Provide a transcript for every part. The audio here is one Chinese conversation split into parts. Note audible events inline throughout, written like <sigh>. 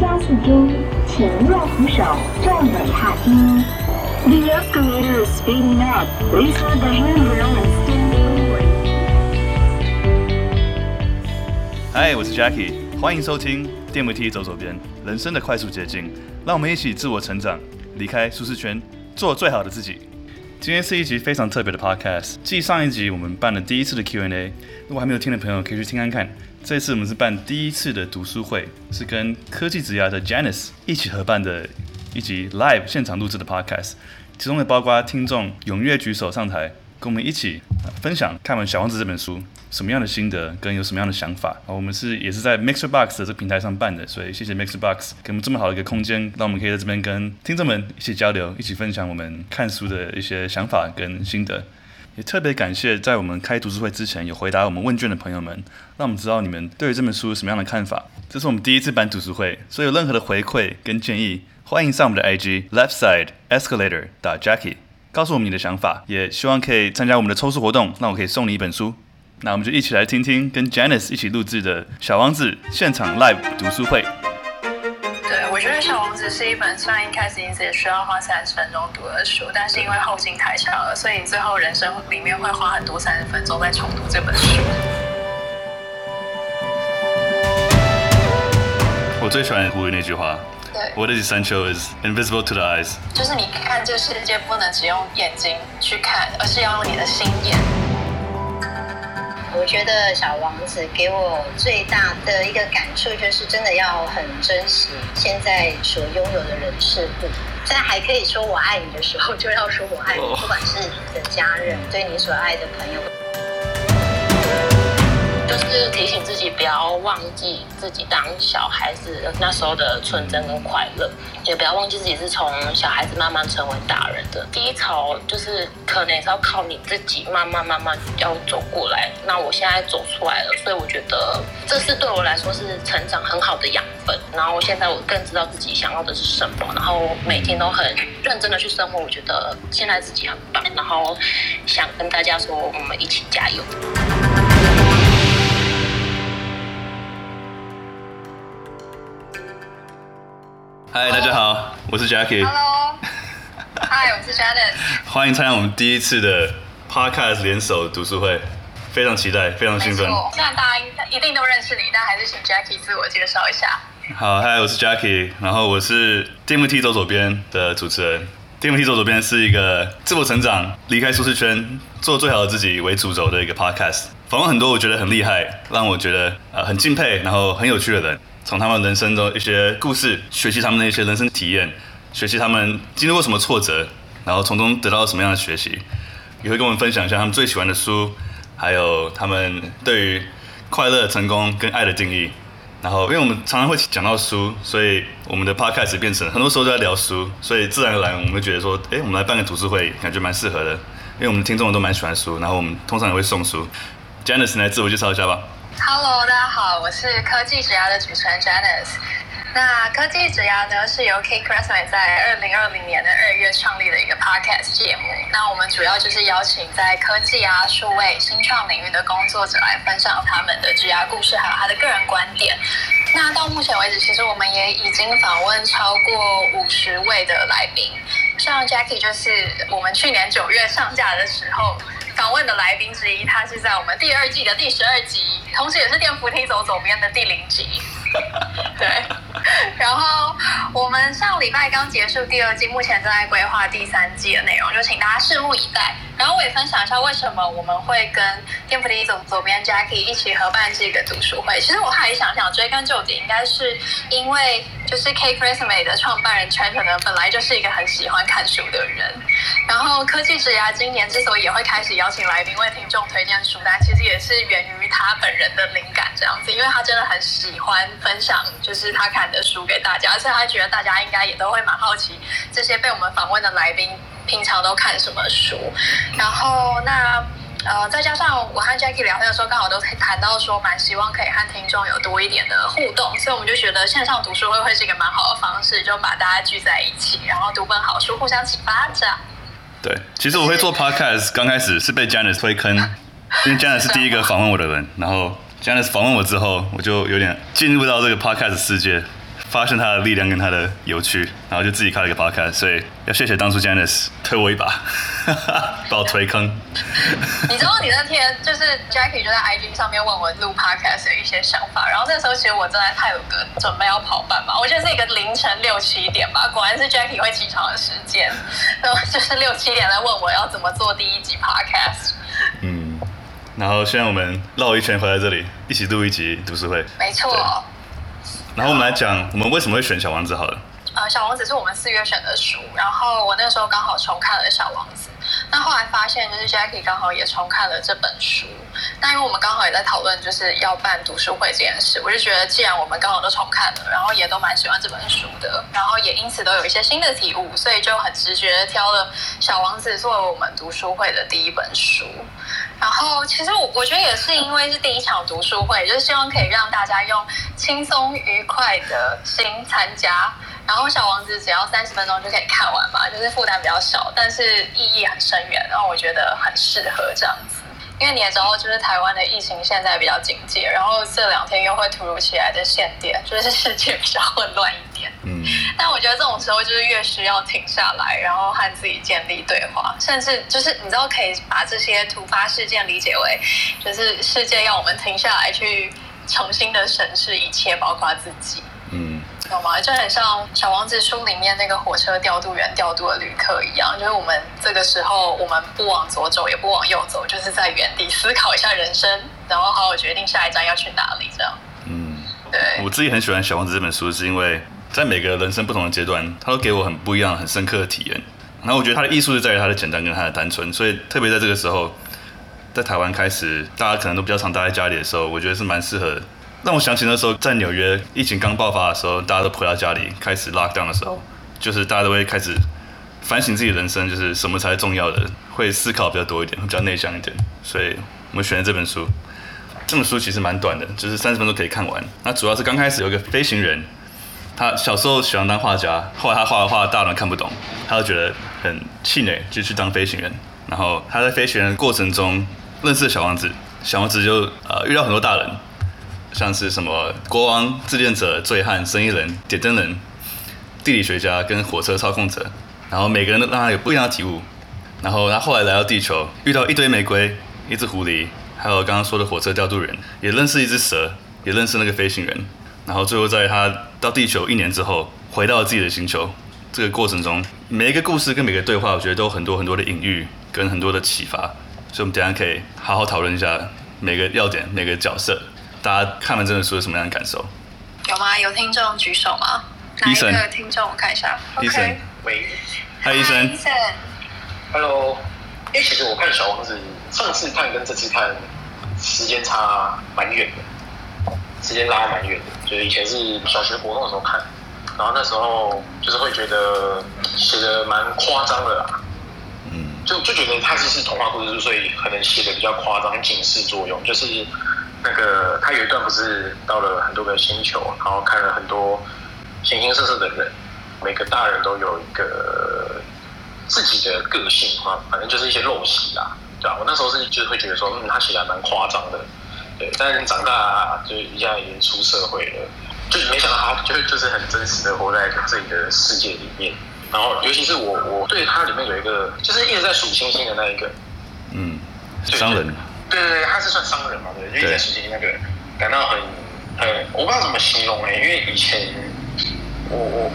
加速中，请右扶手站稳踏梯。The escalator is speeding up. Please hold the handrail and stand forward. 嗨，我是 Jackie，欢迎收听电梯走左边，人生的快速捷径。让我们一起自我成长，离开舒适圈，做最好的自己。今天是一集非常特别的 podcast。继上一集我们办了第一次的 Q&A，如果还没有听的朋友可以去听看看。这次我们是办第一次的读书会，是跟科技职涯的 Janice 一起合办的一集 live 现场录制的 podcast，其中也包括听众踊跃举手上台，跟我们一起分享看完《小王子》这本书什么样的心得，跟有什么样的想法。我们是也是在 Mixer Box 的这个平台上办的，所以谢谢 Mixer Box 给我们这么好的一个空间，让我们可以在这边跟听众们一起交流，一起分享我们看书的一些想法跟心得。也特别感谢在我们开读书会之前有回答我们问卷的朋友们，让我们知道你们对于这本书有什么样的看法。这是我们第一次办读书会，所以有任何的回馈跟建议，欢迎上我们的 IG Left Side Escalator 打 Jackie，告诉我们你的想法。也希望可以参加我们的抽书活动，那我可以送你一本书。那我们就一起来听听跟 Janice 一起录制的《小王子》现场 Live 读书会。对我觉得《小王子》是一本虽然一开始你只需要花三十分钟读的书，但是因为后劲太强了，所以你最后人生里面会花很多三十分钟在重读这本书。我最喜欢胡的那句话，对，What is essential is invisible to the eyes。就是你看这世界不能只用眼睛去看，而是要用你的心眼。我觉得小王子给我最大的一个感触就是，真的要很珍惜现在所拥有的人事物，在还可以说我爱你的时候，就要说我爱你，不管是你的家人，对你所爱的朋友。就是提醒自己不要忘记自己当小孩子那时候的纯真跟快乐，也不要忘记自己是从小孩子慢慢成为大人的。低潮就是可能是要靠你自己慢慢慢慢要走过来。那我现在走出来了，所以我觉得这是对我来说是成长很好的养分。然后现在我更知道自己想要的是什么，然后每天都很认真的去生活。我觉得现在自己很棒，然后想跟大家说，我们一起加油。嗨，大家好，我是 Jackie。Hello，嗨，我是 Janice。<laughs> 欢迎参加我们第一次的 Podcast 联手读书会，非常期待，非常兴奋。虽然大家一定都认识你，但还是请 Jackie 自我介绍一下。好，嗨，我是 Jackie，然后我是电扶梯走左边的主持人。电扶梯走左边是一个自我成长、离开舒适圈、做最好的自己为主轴的一个 Podcast，访问很多我觉得很厉害，让我觉得呃很敬佩，然后很有趣的人。从他们人生中一些故事，学习他们的一些人生体验，学习他们经历过什么挫折，然后从中得到什么样的学习，也会跟我们分享一下他们最喜欢的书，还有他们对于快乐、成功跟爱的定义。然后，因为我们常常会讲到书，所以我们的 podcast 变成很多时候都在聊书，所以自然而然我们会觉得说，哎，我们来办个读书会，感觉蛮适合的，因为我们的听众都蛮喜欢书，然后我们通常也会送书。Janice 来自我介绍一下吧。Hello，大家好，我是科技职涯的主持人 Janice。那科技职涯呢，是由 Kate Cressway 在二零二零年的二月创立的一个 podcast 节目。那我们主要就是邀请在科技啊、数位、新创领域的工作者来分享他们的职涯故事，还有他的个人观点。那到目前为止，其实我们也已经访问超过五十位的来宾。像 Jackie 就是我们去年九月上架的时候。访问的来宾之一，他是在我们第二季的第十二集，同时也是电扶梯走左边的第零集。<laughs> 对，然后我们上礼拜刚结束第二季，目前正在规划第三季的内容，就请大家拭目以待。然后我也分享一下为什么我们会跟电扶梯走左边 Jackie 一起合办这个读书会。其实我还想想追根究底，应该是因为就是 Kate Cressway 的创办人 Chen 呢，本来就是一个很喜欢看书的人。然后科技职涯今年之所以也会开始邀请来宾为听众推荐书单，其实也是源于他本人的灵感这样子，因为他真的很喜欢分享，就是他看的书给大家，而且他觉得大家应该也都会蛮好奇这些被我们访问的来宾平常都看什么书。然后那呃，再加上我和 Jackie 聊天的时候，刚好都谈到说，蛮希望可以和听众有多一点的互动，所以我们就觉得线上读书会会是一个蛮好的方式，就把大家聚在一起，然后读本好书，互相启发这样。对，其实我会做 podcast，刚开始是被 Janice 推坑，因为 Janice 是第一个访问我的人，然后 Janice 访问我之后，我就有点进入到这个 podcast 世界，发现他的力量跟他的有趣，然后就自己开了一个 podcast。所以要谢谢当初 Janice 推我一把，<laughs> 把我推坑。<laughs> 你知道你那天就是 Jackie 就在 IG 上面问我录 podcast 的一些想法，然后那时候其实我正在泰鲁阁准备要跑半马，我觉得是一个凌晨六七点吧，果然是 Jackie 会起床的时间，然后就是六七点来问我要怎么做第一集 podcast。嗯，然后现在我们绕一圈回来这里，一起录一集读书会。没错。然后我们来讲，我们为什么会选《小王子》好了。呃，《小王子》是我们四月选的书，然后我那时候刚好重看了《小王子》，那后来发现就是 Jackie 刚好也重看了这本书，那因为我们刚好也在讨论就是要办读书会这件事，我就觉得既然我们刚好都重看了，然后也都蛮喜欢这本书的，然后也因此都有一些新的体悟，所以就很直觉的挑了《小王子》作为我们读书会的第一本书。然后其实我我觉得也是因为是第一场读书会，就是希望可以让大家用轻松愉快的心参加。然后《小王子》只要三十分钟就可以看完嘛，就是负担比较小，但是意义很深远。然后我觉得很适合这样子，因为你也知道，就是台湾的疫情现在比较警戒，然后这两天又会突如其来的限电，就是世界比较混乱一点。嗯。但我觉得这种时候就是越需要停下来，然后和自己建立对话，甚至就是你知道可以把这些突发事件理解为，就是世界要我们停下来去重新的审视一切，包括自己。懂吗？就很像《小王子》书里面那个火车调度员调度的旅客一样，就是我们这个时候，我们不往左走，也不往右走，就是在原地思考一下人生，然后好好决定下一站要去哪里。这样。嗯，对。我自己很喜欢《小王子》这本书，是因为在每个人生不同的阶段，它都给我很不一样、很深刻的体验。然后我觉得它的艺术就在于它的简单跟它的单纯，所以特别在这个时候，在台湾开始，大家可能都比较常待在家里的时候，我觉得是蛮适合的。让我想起那时候在纽约疫情刚爆发的时候，大家都回到家里开始 lock down 的时候，就是大家都会开始反省自己的人生，就是什么才是重要的，会思考比较多一点，会比较内向一点。所以我们选了这本书。这本书其实蛮短的，就是三十分钟可以看完。那主要是刚开始有一个飞行员，他小时候喜欢当画家，后来他画的画大人看不懂，他就觉得很气馁，就去当飞行员。然后他在飞行员的过程中认识了小王子，小王子就呃遇到很多大人。像是什么国王、自恋者、醉汉、生意人、点灯人、地理学家跟火车操控者，然后每个人都让他有不一样的体悟。然后他后来来到地球，遇到一堆玫瑰、一只狐狸，还有刚刚说的火车调度员，也认识一只蛇，也认识那个飞行员。然后最后在他到地球一年之后，回到了自己的星球。这个过程中，每一个故事跟每个对话，我觉得都有很多很多的隐喻跟很多的启发。所以我们等下可以好好讨论一下每个要点、每个角色。大家看完这本书有什么样的感受？有吗？有听众举手吗？医生，哪一个听众？我看一下。医生.喂。嗨，医生。医生。Hello。因为其实我看《小王子》，上次看跟这次看时间差蛮远的，时间拉蛮远的。就是以前是小学活动的时候看，然后那时候就是会觉得写的蛮夸张的啦。嗯。就就觉得它其实是童话故事，所以可能写的比较夸张，警示作用就是。那个他有一段不是到了很多个星球，然后看了很多形形色色的人，每个大人都有一个自己的个性啊，反正就是一些陋习啦，对吧？我那时候是就是会觉得说，嗯，他写的蛮夸张的，对。但是长大就一下已经出社会了，就是没想到他就就是很真实的活在自己的世界里面。然后尤其是我，我对他里面有一个就是一直在数星星的那一个，嗯，商人。对对对，他是算商人嘛？对，就一件事情那个感到很很，我不知道怎么形容哎、因为以前我我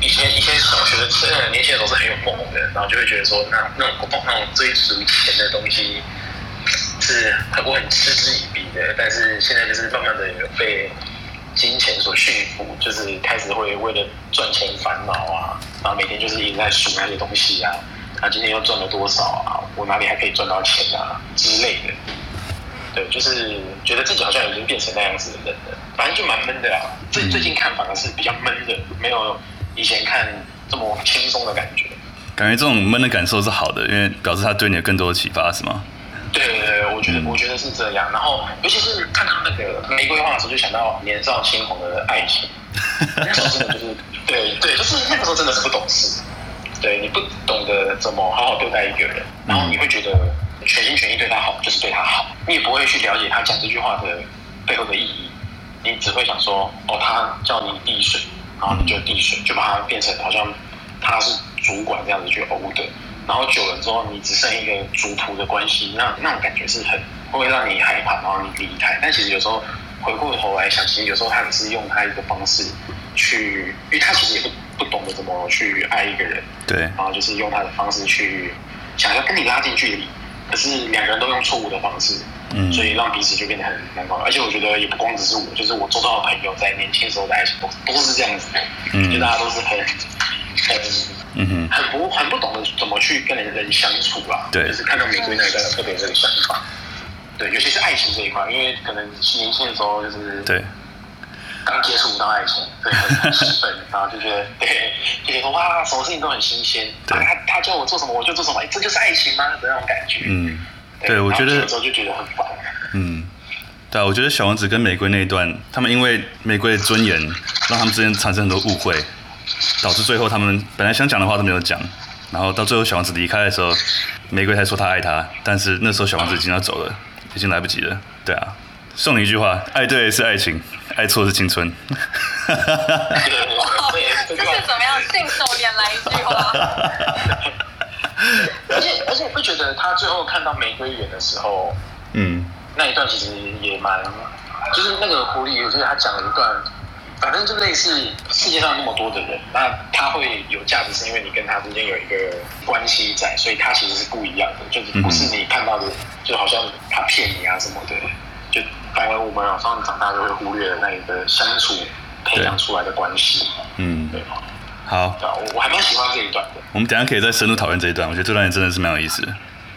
以前以前小学的呃年轻人都是很有梦的，然后就会觉得说那那种那种追逐钱的东西是很我很嗤之以鼻的，但是现在就是慢慢的有被金钱所驯服，就是开始会为了赚钱烦恼啊，然后每天就是一直在数那些东西啊。他今天又赚了多少啊？我哪里还可以赚到钱啊？之类的，对，就是觉得自己好像已经变成那样子的人了，反正就蛮闷的啦。最最近看反而是比较闷的，没有以前看这么轻松的感觉。感觉这种闷的感受是好的，因为表示他对你有更多的启发，是吗？对对对，我觉得我觉得是这样。然后尤其是看到那个玫瑰花的时候，就想到年少轻狂的爱情。<laughs> 那时候真的就是，对对，就是那个时候真的是不懂事。对，你不懂得怎么好好对待一个人，然后你会觉得全心全意对他好就是对他好，你也不会去了解他讲这句话的背后的意义。你只会想说，哦，他叫你递水，然后你就递水，就把它变成好像他是主管这样子去 order，然后久了之后，你只剩一个主仆的关系，那那种感觉是很会让你害怕，然后你离开。但其实有时候回过头来想，其实有时候他只是用他一个方式去，因为他其实也不不懂得怎么去爱一个人，对，然后就是用他的方式去想要跟你拉近距离。可是两个人都用错误的方式，嗯，所以让彼此就变得很难搞。而且我觉得也不光只是我，就是我周遭的朋友在年轻时候的爱情都都是这样子，嗯，就大家都是很很嗯哼很不很不懂得怎么去跟人人相处啦。对，就是看到玫瑰那一段特别这个想法。对，尤其是爱情这一块，因为可能年轻的时候就是对。刚接触到爱情，对，很兴奋，<laughs> 然后就觉得，对，就觉得哇，什么事情都很新鲜。对，他他叫我做什么，我就做什么，这就是爱情吗？的那种感觉。嗯，对，我觉得有时候就觉得很烦。嗯，对啊，我觉得小王子跟玫瑰那一段，他们因为玫瑰的尊严，让他们之间产生很多误会，导致最后他们本来想讲的话都没有讲，然后到最后小王子离开的时候，玫瑰才说他爱他，但是那时候小王子已经要走了，已经来不及了。对啊。送你一句话：爱对是爱情，爱错是青春。这是怎么样？信手拈来一句话。而且而且不觉得他最后看到玫瑰园的时候，嗯，那一段其实也蛮，就是那个狐狸，我觉得他讲了一段，反正就类似世界上那么多的人，那他会有价值，是因为你跟他之间有一个关系在，所以他其实是不一样的，就是不是你看到的，就好像他骗你啊什么的。就反而我们啊，稍微长大就会忽略了那一个相处培养出来的关系。嗯，对。好。对啊，我我还蛮喜欢这一段的。我们等下可以再深入讨论这一段，我觉得这段也真的是蛮有意思的。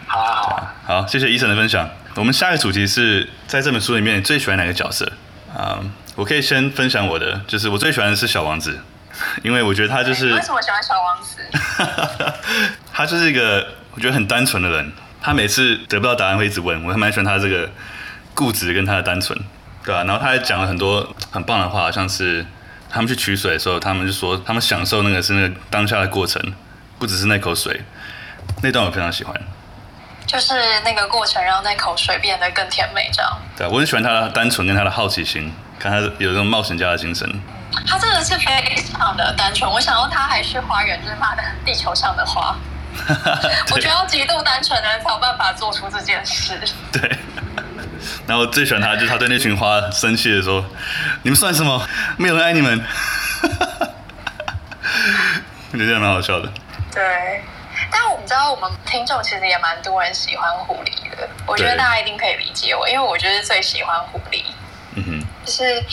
好啊，好啊。好，谢谢 Eason 的分享。我们下一个主题是在这本书里面最喜欢哪个角色？啊、um，我可以先分享我的，就是我最喜欢的是小王子，<laughs> 因为我觉得他就是。为什么喜欢小王子？<laughs> 他就是一个我觉得很单纯的人，他每次得不到答案会一直问，我还蛮喜欢他这个。固执跟他的单纯，对吧、啊？然后他还讲了很多很棒的话，像是他们去取水的时候，他们就说他们享受那个是那个当下的过程，不只是那口水。那段我非常喜欢，就是那个过程让那口水变得更甜美，这样。对，我很喜欢他的单纯跟他的好奇心，看他有这种冒险家的精神。他真的是非常的单纯，我想到他还是花园，就是妈的地球上的花。<laughs> <laughs> 我觉得要极度单纯的人才有办法做出这件事。<laughs> 对。然后我最喜欢他，就是他对那群花生气的时候，你们算什么？没有人爱你们。<laughs> 我觉得这样蛮好笑的。对，但我们知道，我们听众其实也蛮多人喜欢狐狸的。我觉得大家一定可以理解我，因为我就是最喜欢狐狸。嗯哼。就是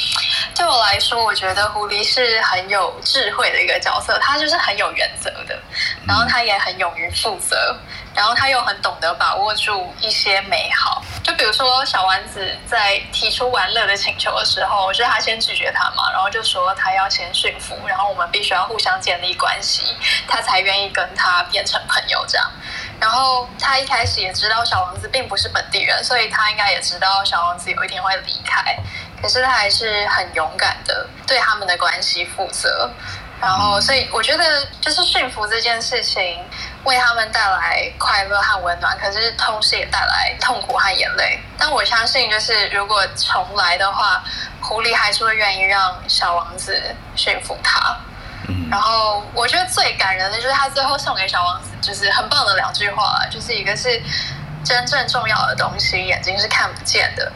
对我来说，我觉得狐狸是很有智慧的一个角色，他就是很有原则的，然后他也很勇于负责。然后他又很懂得把握住一些美好，就比如说小丸子在提出玩乐的请求的时候，我觉得他先拒绝他嘛，然后就说他要先驯服，然后我们必须要互相建立关系，他才愿意跟他变成朋友这样。然后他一开始也知道小王子并不是本地人，所以他应该也知道小王子有一天会离开，可是他还是很勇敢的对他们的关系负责。然后，所以我觉得就是驯服这件事情，为他们带来快乐和温暖，可是同时也带来痛苦和眼泪。但我相信，就是如果重来的话，狐狸还是会愿意让小王子驯服他。然后，我觉得最感人的就是他最后送给小王子，就是很棒的两句话，就是一个是真正重要的东西，眼睛是看不见的。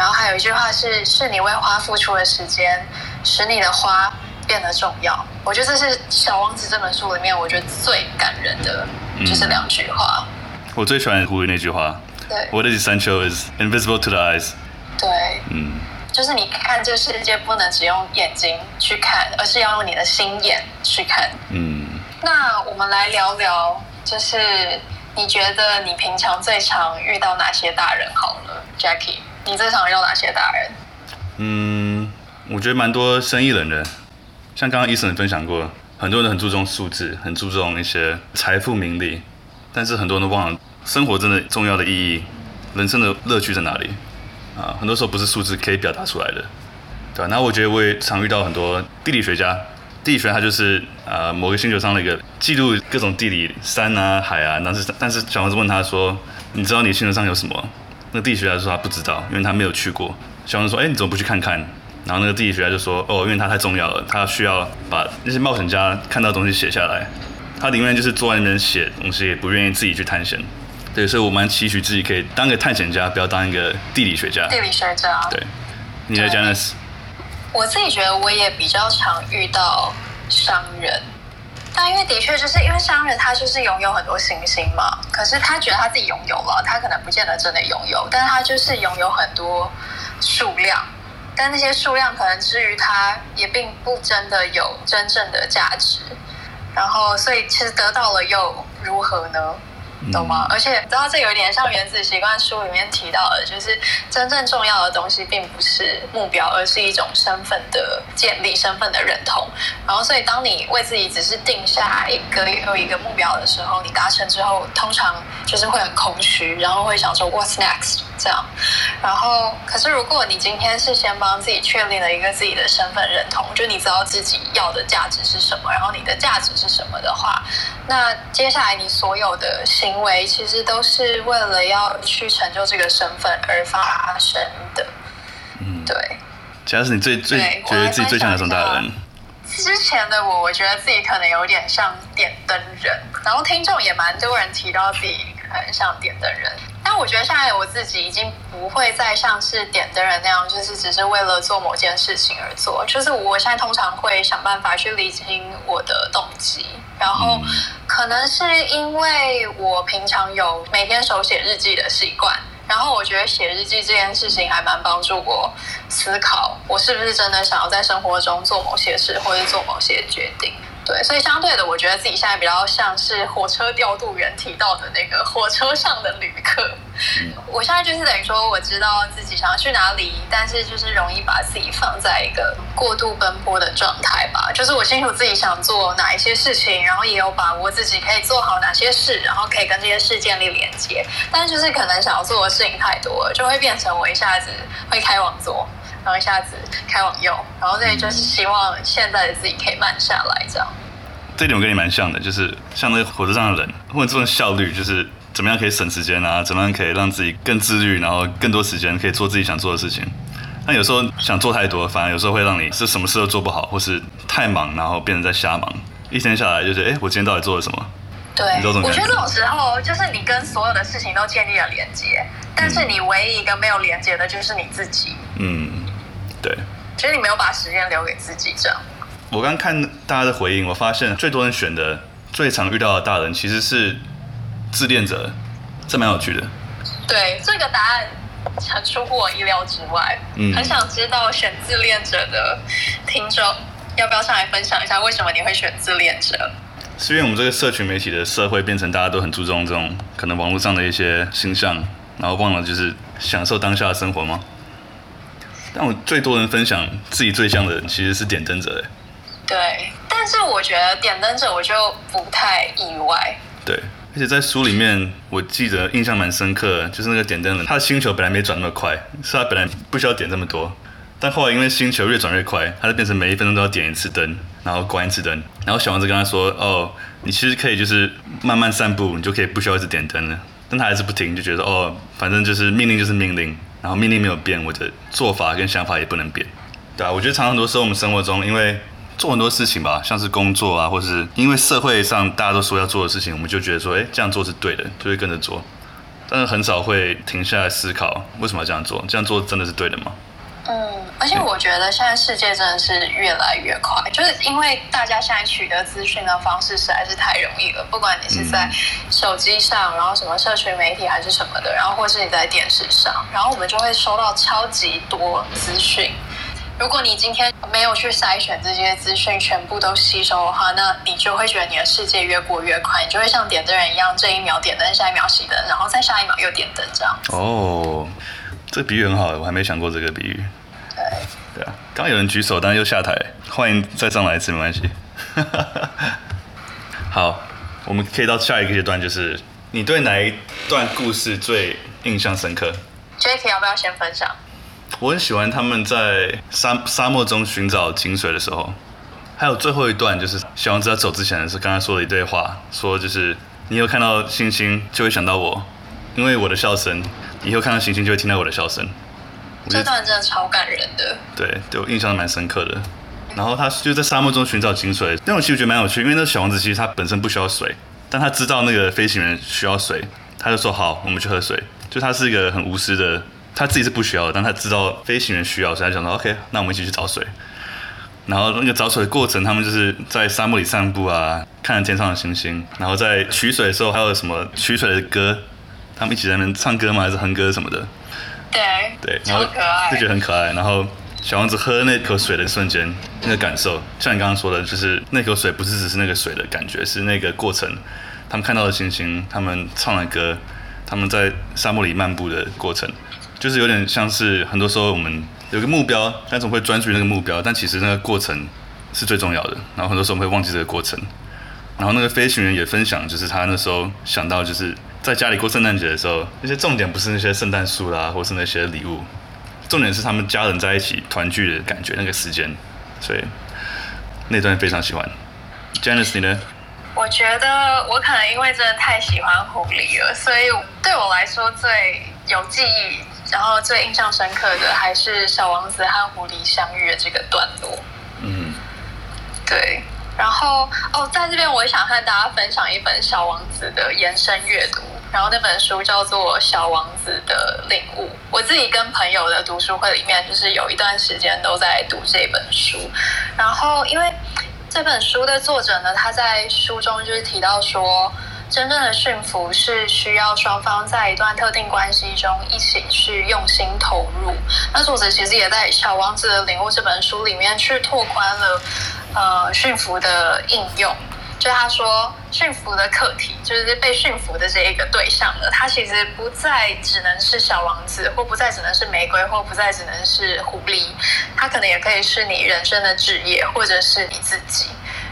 然后还有一句话是，是你为花付出的时间，使你的花。变得重要，我觉得这是《小王子》这本书里面我觉得最感人的，就是两句话。嗯、我最喜欢狐狸那句话，对，What is essential is invisible to the eyes。对，嗯，就是你看这世界不能只用眼睛去看，而是要用你的心眼去看。嗯，那我们来聊聊，就是你觉得你平常最常遇到哪些大人？好了，Jackie，你最常用哪些大人？嗯，我觉得蛮多生意人的。像刚刚伊森分享过，很多人很注重数字，很注重一些财富名利，但是很多人都忘了生活真的重要的意义，人生的乐趣在哪里啊？很多时候不是数字可以表达出来的，对吧？那我觉得我也常遇到很多地理学家，地理学它就是呃某个星球上的一个记录各种地理山啊海啊，但是但是小王子问他说，你知道你星球上有什么？那个地理学家说他不知道，因为他没有去过。小王子说，哎，你怎么不去看看？然后那个地理学家就说：“哦，因为他太重要了，他需要把那些冒险家看到的东西写下来。他宁愿就是坐在那边写东西，也不愿意自己去探险。对，所以我蛮期许自己可以当个探险家，不要当一个地理学家。地理学家。对，你来讲呢？我自己觉得我也比较常遇到商人，但因为的确就是因为商人他就是拥有很多星星嘛，可是他觉得他自己拥有了，他可能不见得真的拥有，但他就是拥有很多数量。但那些数量可能至于他，也并不真的有真正的价值。然后，所以其实得到了又如何呢？懂吗？而且，知道这有点像《原子习惯》书里面提到的，就是真正重要的东西并不是目标，而是一种身份的建立、身份的认同。然后，所以当你为自己只是定下一个又一个目标的时候，你达成之后，通常就是会很空虚，然后会想说 “What's next？” 这样。然后，可是如果你今天是先帮自己确立了一个自己的身份认同，就你知道自己要的价值是什么，然后你的价值是什么的话，那接下来你所有的行行为其实都是为了要去成就这个身份而发生的。嗯，对。主要是你最最觉得自己最像哪种大人？之前的我，我觉得自己可能有点像点灯人，然后听众也蛮多人提到自己很像点灯人。但我觉得现在我自己已经不会再像是点灯人那样，就是只是为了做某件事情而做。就是我现在通常会想办法去理清我的动机。然后，可能是因为我平常有每天手写日记的习惯，然后我觉得写日记这件事情还蛮帮助我思考，我是不是真的想要在生活中做某些事，或者做某些决定。对，所以相对的，我觉得自己现在比较像是火车调度员提到的那个火车上的旅客。嗯，我现在就是等于说，我知道自己想要去哪里，但是就是容易把自己放在一个过度奔波的状态吧。就是我清楚自己想做哪一些事情，然后也有把握自己可以做好哪些事，然后可以跟这些事建立连接。但是就是可能想要做的事情太多了，就会变成我一下子会开往左。然后一下子开往右，然后这里就是希望现在的自己可以慢下来，这样。这点我跟你蛮像的，就是像那个火车上的人，或者这种效率，就是怎么样可以省时间啊？怎么样可以让自己更自律，然后更多时间可以做自己想做的事情。但有时候想做太多，反而有时候会让你是什么事都做不好，或是太忙，然后变成在瞎忙。一天下来就觉得，哎，我今天到底做了什么？对，我觉得这种时候就是你跟所有的事情都建立了连接，但是你唯一一个没有连接的就是你自己。嗯。对，其实你没有把时间留给自己，这样。我刚看大家的回应，我发现最多人选的、最常遇到的大人其实是自恋者，这蛮有趣的。对，这个答案很出乎我意料之外。嗯，很想知道选自恋者的听众要不要上来分享一下，为什么你会选自恋者？是因为我们这个社群媒体的社会变成大家都很注重这种可能网络上的一些形象，然后忘了就是享受当下的生活吗？但我最多人分享自己最像的人其实是点灯者，对，但是我觉得点灯者我就不太意外。对，而且在书里面，我记得印象蛮深刻，就是那个点灯人，他的星球本来没转那么快，是他本来不需要点这么多，但后来因为星球越转越快，它就变成每一分钟都要点一次灯，然后关一次灯。然后小王子跟他说：“哦，你其实可以就是慢慢散步，你就可以不需要一直点灯了。”但他还是不听，就觉得哦，反正就是命令就是命令。然后命令没有变，我的做法跟想法也不能变，对啊，我觉得常常很多时候我们生活中，因为做很多事情吧，像是工作啊，或是因为社会上大家都说要做的事情，我们就觉得说，哎，这样做是对的，就会跟着做。但是很少会停下来思考，为什么要这样做？这样做真的是对的吗？嗯，而且我觉得现在世界真的是越来越快，就是因为大家现在取得资讯的方式实在是太容易了。不管你是在手机上，然后什么社群媒体还是什么的，然后或是你在电视上，然后我们就会收到超级多资讯。如果你今天没有去筛选这些资讯，全部都吸收的话，那你就会觉得你的世界越过越快，你就会像点灯人一样，这一秒点灯，下一秒熄灯，然后再下一秒又点灯这样。哦，这比喻很好，我还没想过这个比喻。对，对啊，刚有人举手，但是又下台，欢迎再上来一次，没关系。<laughs> 好，我们可以到下一个阶段，就是你对哪一段故事最印象深刻？Jacky 要不要先分享？我很喜欢他们在沙沙漠中寻找井水的时候，还有最后一段，就是小王子要走之前的是刚刚说了一堆话，说就是你有看到星星就会想到我，因为我的笑声，以后看到星星就会听到我的笑声。这段真的超感人的。对，对我印象蛮深刻的。然后他就在沙漠中寻找井水，那种其实觉得蛮有趣，因为那小王子其实他本身不需要水，但他知道那个飞行员需要水，他就说好，我们去喝水。就他是一个很无私的，他自己是不需要的，但他知道飞行员需要，所以他想说 OK，那我们一起去找水。然后那个找水的过程，他们就是在沙漠里散步啊，看着天上的星星，然后在取水的时候还有什么取水的歌，他们一起在那边唱歌吗？还是哼歌什么的？对对，然后超可爱，就觉得很可爱。然后小王子喝那口水的瞬间，那个感受，像你刚刚说的，就是那口水不是只是那个水的感觉，是那个过程，他们看到的星星，他们唱的歌，他们在沙漠里漫步的过程，就是有点像是很多时候我们有个目标，但总会专注于那个目标，但其实那个过程是最重要的。然后很多时候我们会忘记这个过程。然后那个飞行员也分享，就是他那时候想到就是。在家里过圣诞节的时候，那些重点不是那些圣诞树啦，或是那些礼物，重点是他们家人在一起团聚的感觉，那个时间。所以那段非常喜欢。Janice，你呢？我觉得我可能因为真的太喜欢狐狸了，所以对我来说最有记忆，然后最印象深刻的还是小王子和狐狸相遇的这个段落。嗯，对。然后哦，在这边我也想和大家分享一本小王子的延伸阅读。然后那本书叫做《小王子的领悟》。我自己跟朋友的读书会里面，就是有一段时间都在读这本书。然后，因为这本书的作者呢，他在书中就是提到说，真正的驯服是需要双方在一段特定关系中一起去用心投入。那作者其实也在《小王子的领悟》这本书里面去拓宽了呃驯服的应用。就他说，驯服的课题就是被驯服的这一个对象呢，他其实不再只能是小王子，或不再只能是玫瑰，或不再只能是狐狸，他可能也可以是你人生的职业，或者是你自己。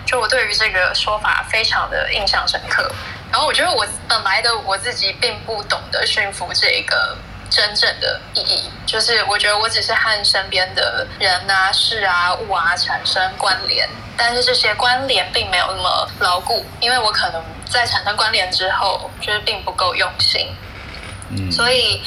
就我对于这个说法非常的印象深刻。然后我觉得我本来的我自己并不懂得驯服这一个。真正的意义就是，我觉得我只是和身边的人啊、事啊、物啊产生关联，但是这些关联并没有那么牢固，因为我可能在产生关联之后，就是并不够用心。嗯，所以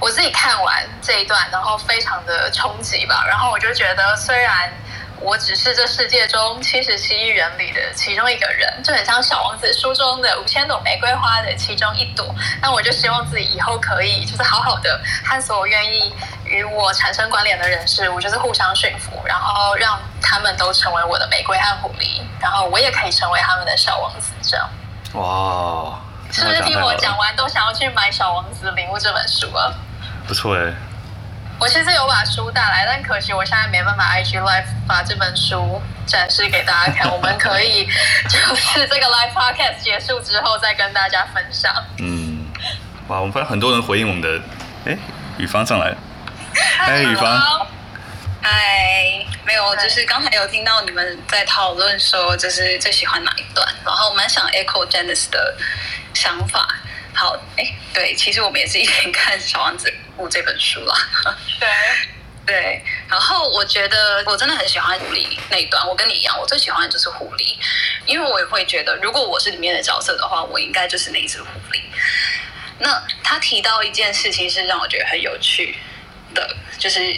我自己看完这一段，然后非常的冲击吧，然后我就觉得虽然。我只是这世界中七十七亿人里的其中一个人，就很像小王子书中的五千朵玫瑰花的其中一朵。那我就希望自己以后可以，就是好好的和所有愿意与我产生关联的人事物，就是互相驯服，然后让他们都成为我的玫瑰和狐狸，然后我也可以成为他们的小王子。这样，哇，是不是听我讲完都想要去买《小王子礼物》这本书啊？不错哎。我其实有把书带来，但可惜我现在没办法 IG Live 把这本书展示给大家看。我们可以就是这个 Live Podcast 结束之后再跟大家分享。嗯，哇，我们发现很多人回应我们的，哎，雨芳上来，了。嗨，雨芳，嗨，没有，就是刚才有听到你们在讨论说，就是最喜欢哪一段，然后我蛮想 echo Janice 的想法。好，哎，对，其实我们也是一边看《小王子》这本书啦。<laughs> 对，对。然后我觉得我真的很喜欢狐狸那一段。我跟你一样，我最喜欢的就是狐狸，因为我也会觉得，如果我是里面的角色的话，我应该就是那一只狐狸。那他提到一件事情是让我觉得很有趣的，就是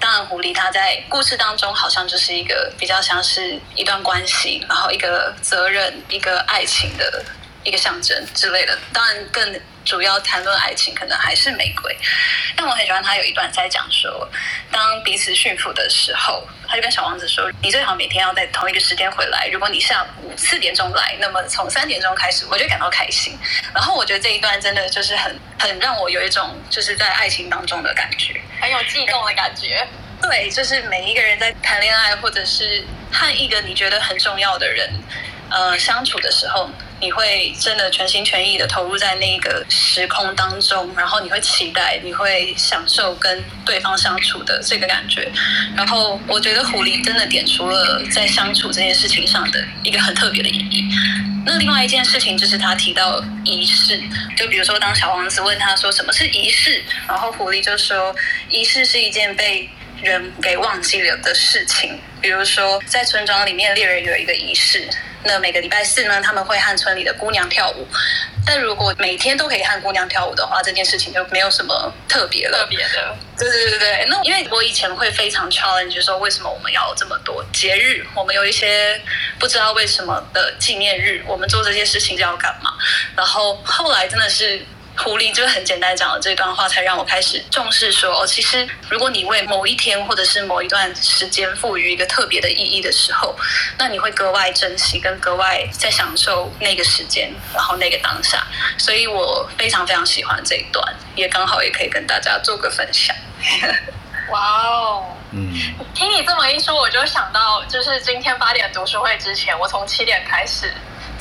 当然狐狸它在故事当中好像就是一个比较像是一段关系，然后一个责任、一个爱情的。一个象征之类的，当然更主要谈论爱情，可能还是玫瑰。但我很喜欢他有一段在讲说，当彼此驯服的时候，他就跟小王子说：“你最好每天要在同一个时间回来。如果你下午四点钟来，那么从三点钟开始，我就感到开心。”然后我觉得这一段真的就是很很让我有一种就是在爱情当中的感觉，很有悸动的感觉。对，就是每一个人在谈恋爱，或者是和一个你觉得很重要的人，呃，相处的时候。你会真的全心全意的投入在那个时空当中，然后你会期待，你会享受跟对方相处的这个感觉。然后我觉得狐狸真的点出了在相处这件事情上的一个很特别的意义。那另外一件事情就是他提到仪式，就比如说当小王子问他说什么是仪式，然后狐狸就说仪式是一件被人给忘记了的事情。比如说在村庄里面，猎人有一个仪式。那每个礼拜四呢，他们会和村里的姑娘跳舞。但如果每天都可以和姑娘跳舞的话，这件事情就没有什么特别了。特别的，对对对对。那因为我以前会非常 challenge 说，为什么我们要这么多节日？我们有一些不知道为什么的纪念日，我们做这些事情就要干嘛？然后后来真的是。狐狸就很简单讲的这段话，才让我开始重视说哦，其实如果你为某一天或者是某一段时间赋予一个特别的意义的时候，那你会格外珍惜跟格外在享受那个时间，然后那个当下。所以我非常非常喜欢这一段，也刚好也可以跟大家做个分享。哇哦，嗯，<laughs> 听你这么一说，我就想到，就是今天八点读书会之前，我从七点开始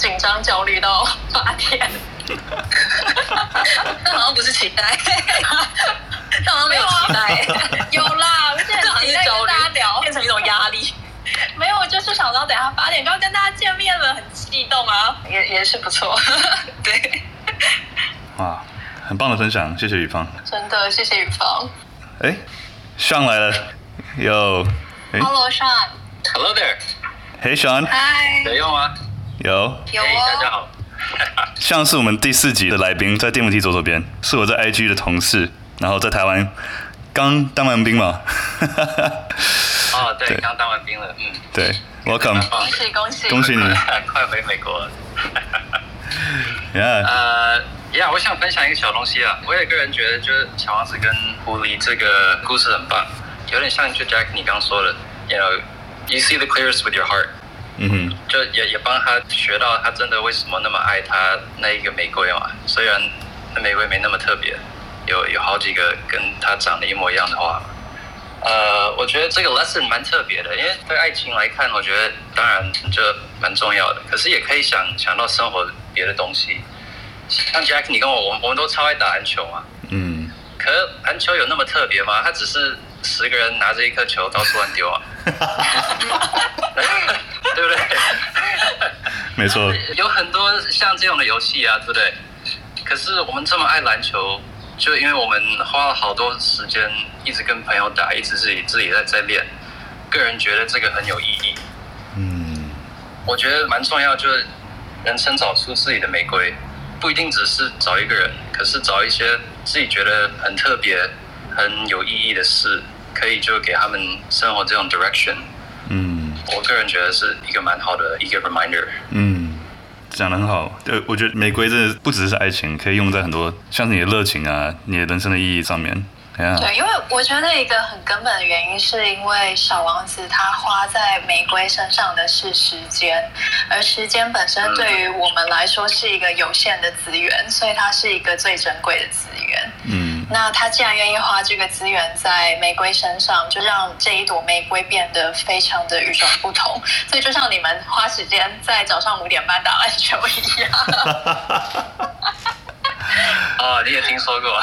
紧张焦虑到八点。那好像不是期待，那 <laughs> 好像没有期待，有啦，现在期待跟大家聊，变成一种压力。没有，就是想到等下八点就要跟大家见面了，很激动啊，也也是不错。<laughs> 对，哇，很棒的分享，谢谢雨芳。真的，谢谢雨芳。哎，Sean 来了，有。Hello Sean。Hello there。Hey Sean。Hi。有用吗？有。有哦。Hey, 大家好。<laughs> 像是我们第四集的来宾，在电扶梯左手边，是我在 IG 的同事，然后在台湾刚当完兵嘛。<laughs> 哦，对，刚当完兵了，嗯，对，Welcome，恭喜恭喜，恭喜你，<laughs> 快回美国了。Yeah，呃，Yeah，我想分享一个小东西啊，我有个人觉得，就是小王子跟狐狸这个故事很棒，有点像就 Jack 你刚说的，You know，you see the clearest with your heart。嗯，就也也帮他学到他真的为什么那么爱他那一个玫瑰嘛，虽然那玫瑰没那么特别，有有好几个跟他长得一模一样的花。呃，我觉得这个 lesson 蛮特别的，因为对爱情来看，我觉得当然就蛮重要的，可是也可以想想到生活别的东西。像 Jack，你跟我，我们我们都超爱打篮球嘛。嗯。可是篮球有那么特别吗？它只是十个人拿着一颗球到处乱丢啊。<laughs> 对不对？没错，有很多像这样的游戏啊，对不对？可是我们这么爱篮球，就因为我们花了好多时间，一直跟朋友打，一直自己自己在在练。个人觉得这个很有意义。嗯，我觉得蛮重要，就是人生找出自己的玫瑰，不一定只是找一个人，可是找一些自己觉得很特别、很有意义的事，可以就给他们生活这种 direction。嗯。我个人觉得是一个蛮好的一个 reminder。嗯，讲的很好。对，我觉得玫瑰真的不只是爱情，可以用在很多像是你的热情啊、你的人生的意义上面。Yeah. 对，因为我觉得一个很根本的原因，是因为小王子他花在玫瑰身上的是时间，而时间本身对于我们来说是一个有限的资源，所以它是一个最珍贵的资源。嗯，那他既然愿意花这个资源在玫瑰身上，就让这一朵玫瑰变得非常的与众不同。所以就像你们花时间在早上五点半打篮球一样。<laughs> 哦，你也听说过？呀，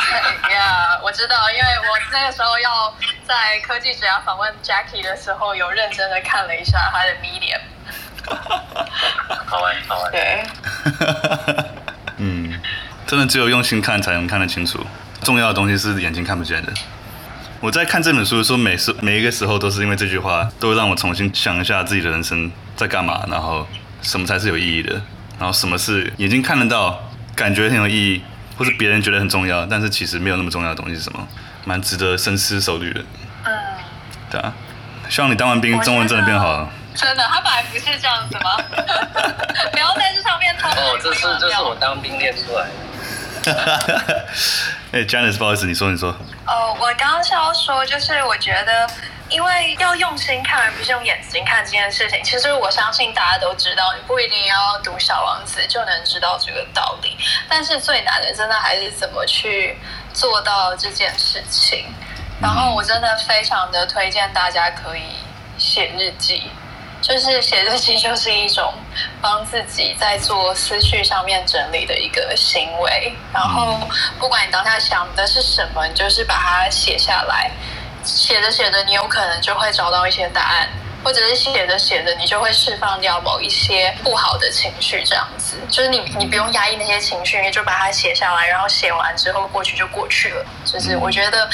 <laughs> yeah, 我知道，因为我那个时候要在科技职涯访问 Jackie 的时候，有认真的看了一下他的 Medium。<laughs> 好玩，好玩。对。<laughs> 嗯，真的只有用心看才能看得清楚，重要的东西是眼睛看不见的。我在看这本书的时候，每时每一个时候都是因为这句话，都会让我重新想一下自己的人生在干嘛，然后什么才是有意义的，然后什么是眼睛看得到，感觉很有意义。或是别人觉得很重要，但是其实没有那么重要的东西是什么？蛮值得深思熟虑的。嗯，对啊，希望你当完兵，中文真的变好了。真的，他本来不是这样子吗？<laughs> 不要在这上面偷。哦，这是这是我当兵练出来的。<laughs> 哎，Janice，不好意思，你说你说。哦，我刚刚是要说，就是我觉得。因为要用心看，而不是用眼睛看这件事情。其实我相信大家都知道，你不一定要读《小王子》就能知道这个道理。但是最难的，真的还是怎么去做到这件事情。然后我真的非常的推荐大家可以写日记，就是写日记就是一种帮自己在做思绪上面整理的一个行为。然后不管你当下想的是什么，你就是把它写下来。写着写着，你有可能就会找到一些答案，或者是写着写着，你就会释放掉某一些不好的情绪。这样子，就是你你不用压抑那些情绪，你就把它写下来，然后写完之后过去就过去了。就是我觉得，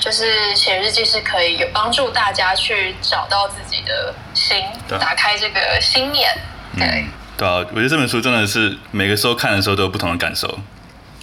就是写日记是可以有帮助大家去找到自己的心，打开这个心眼。对，对啊，我觉得这本书真的是每个时候看的时候都有不同的感受，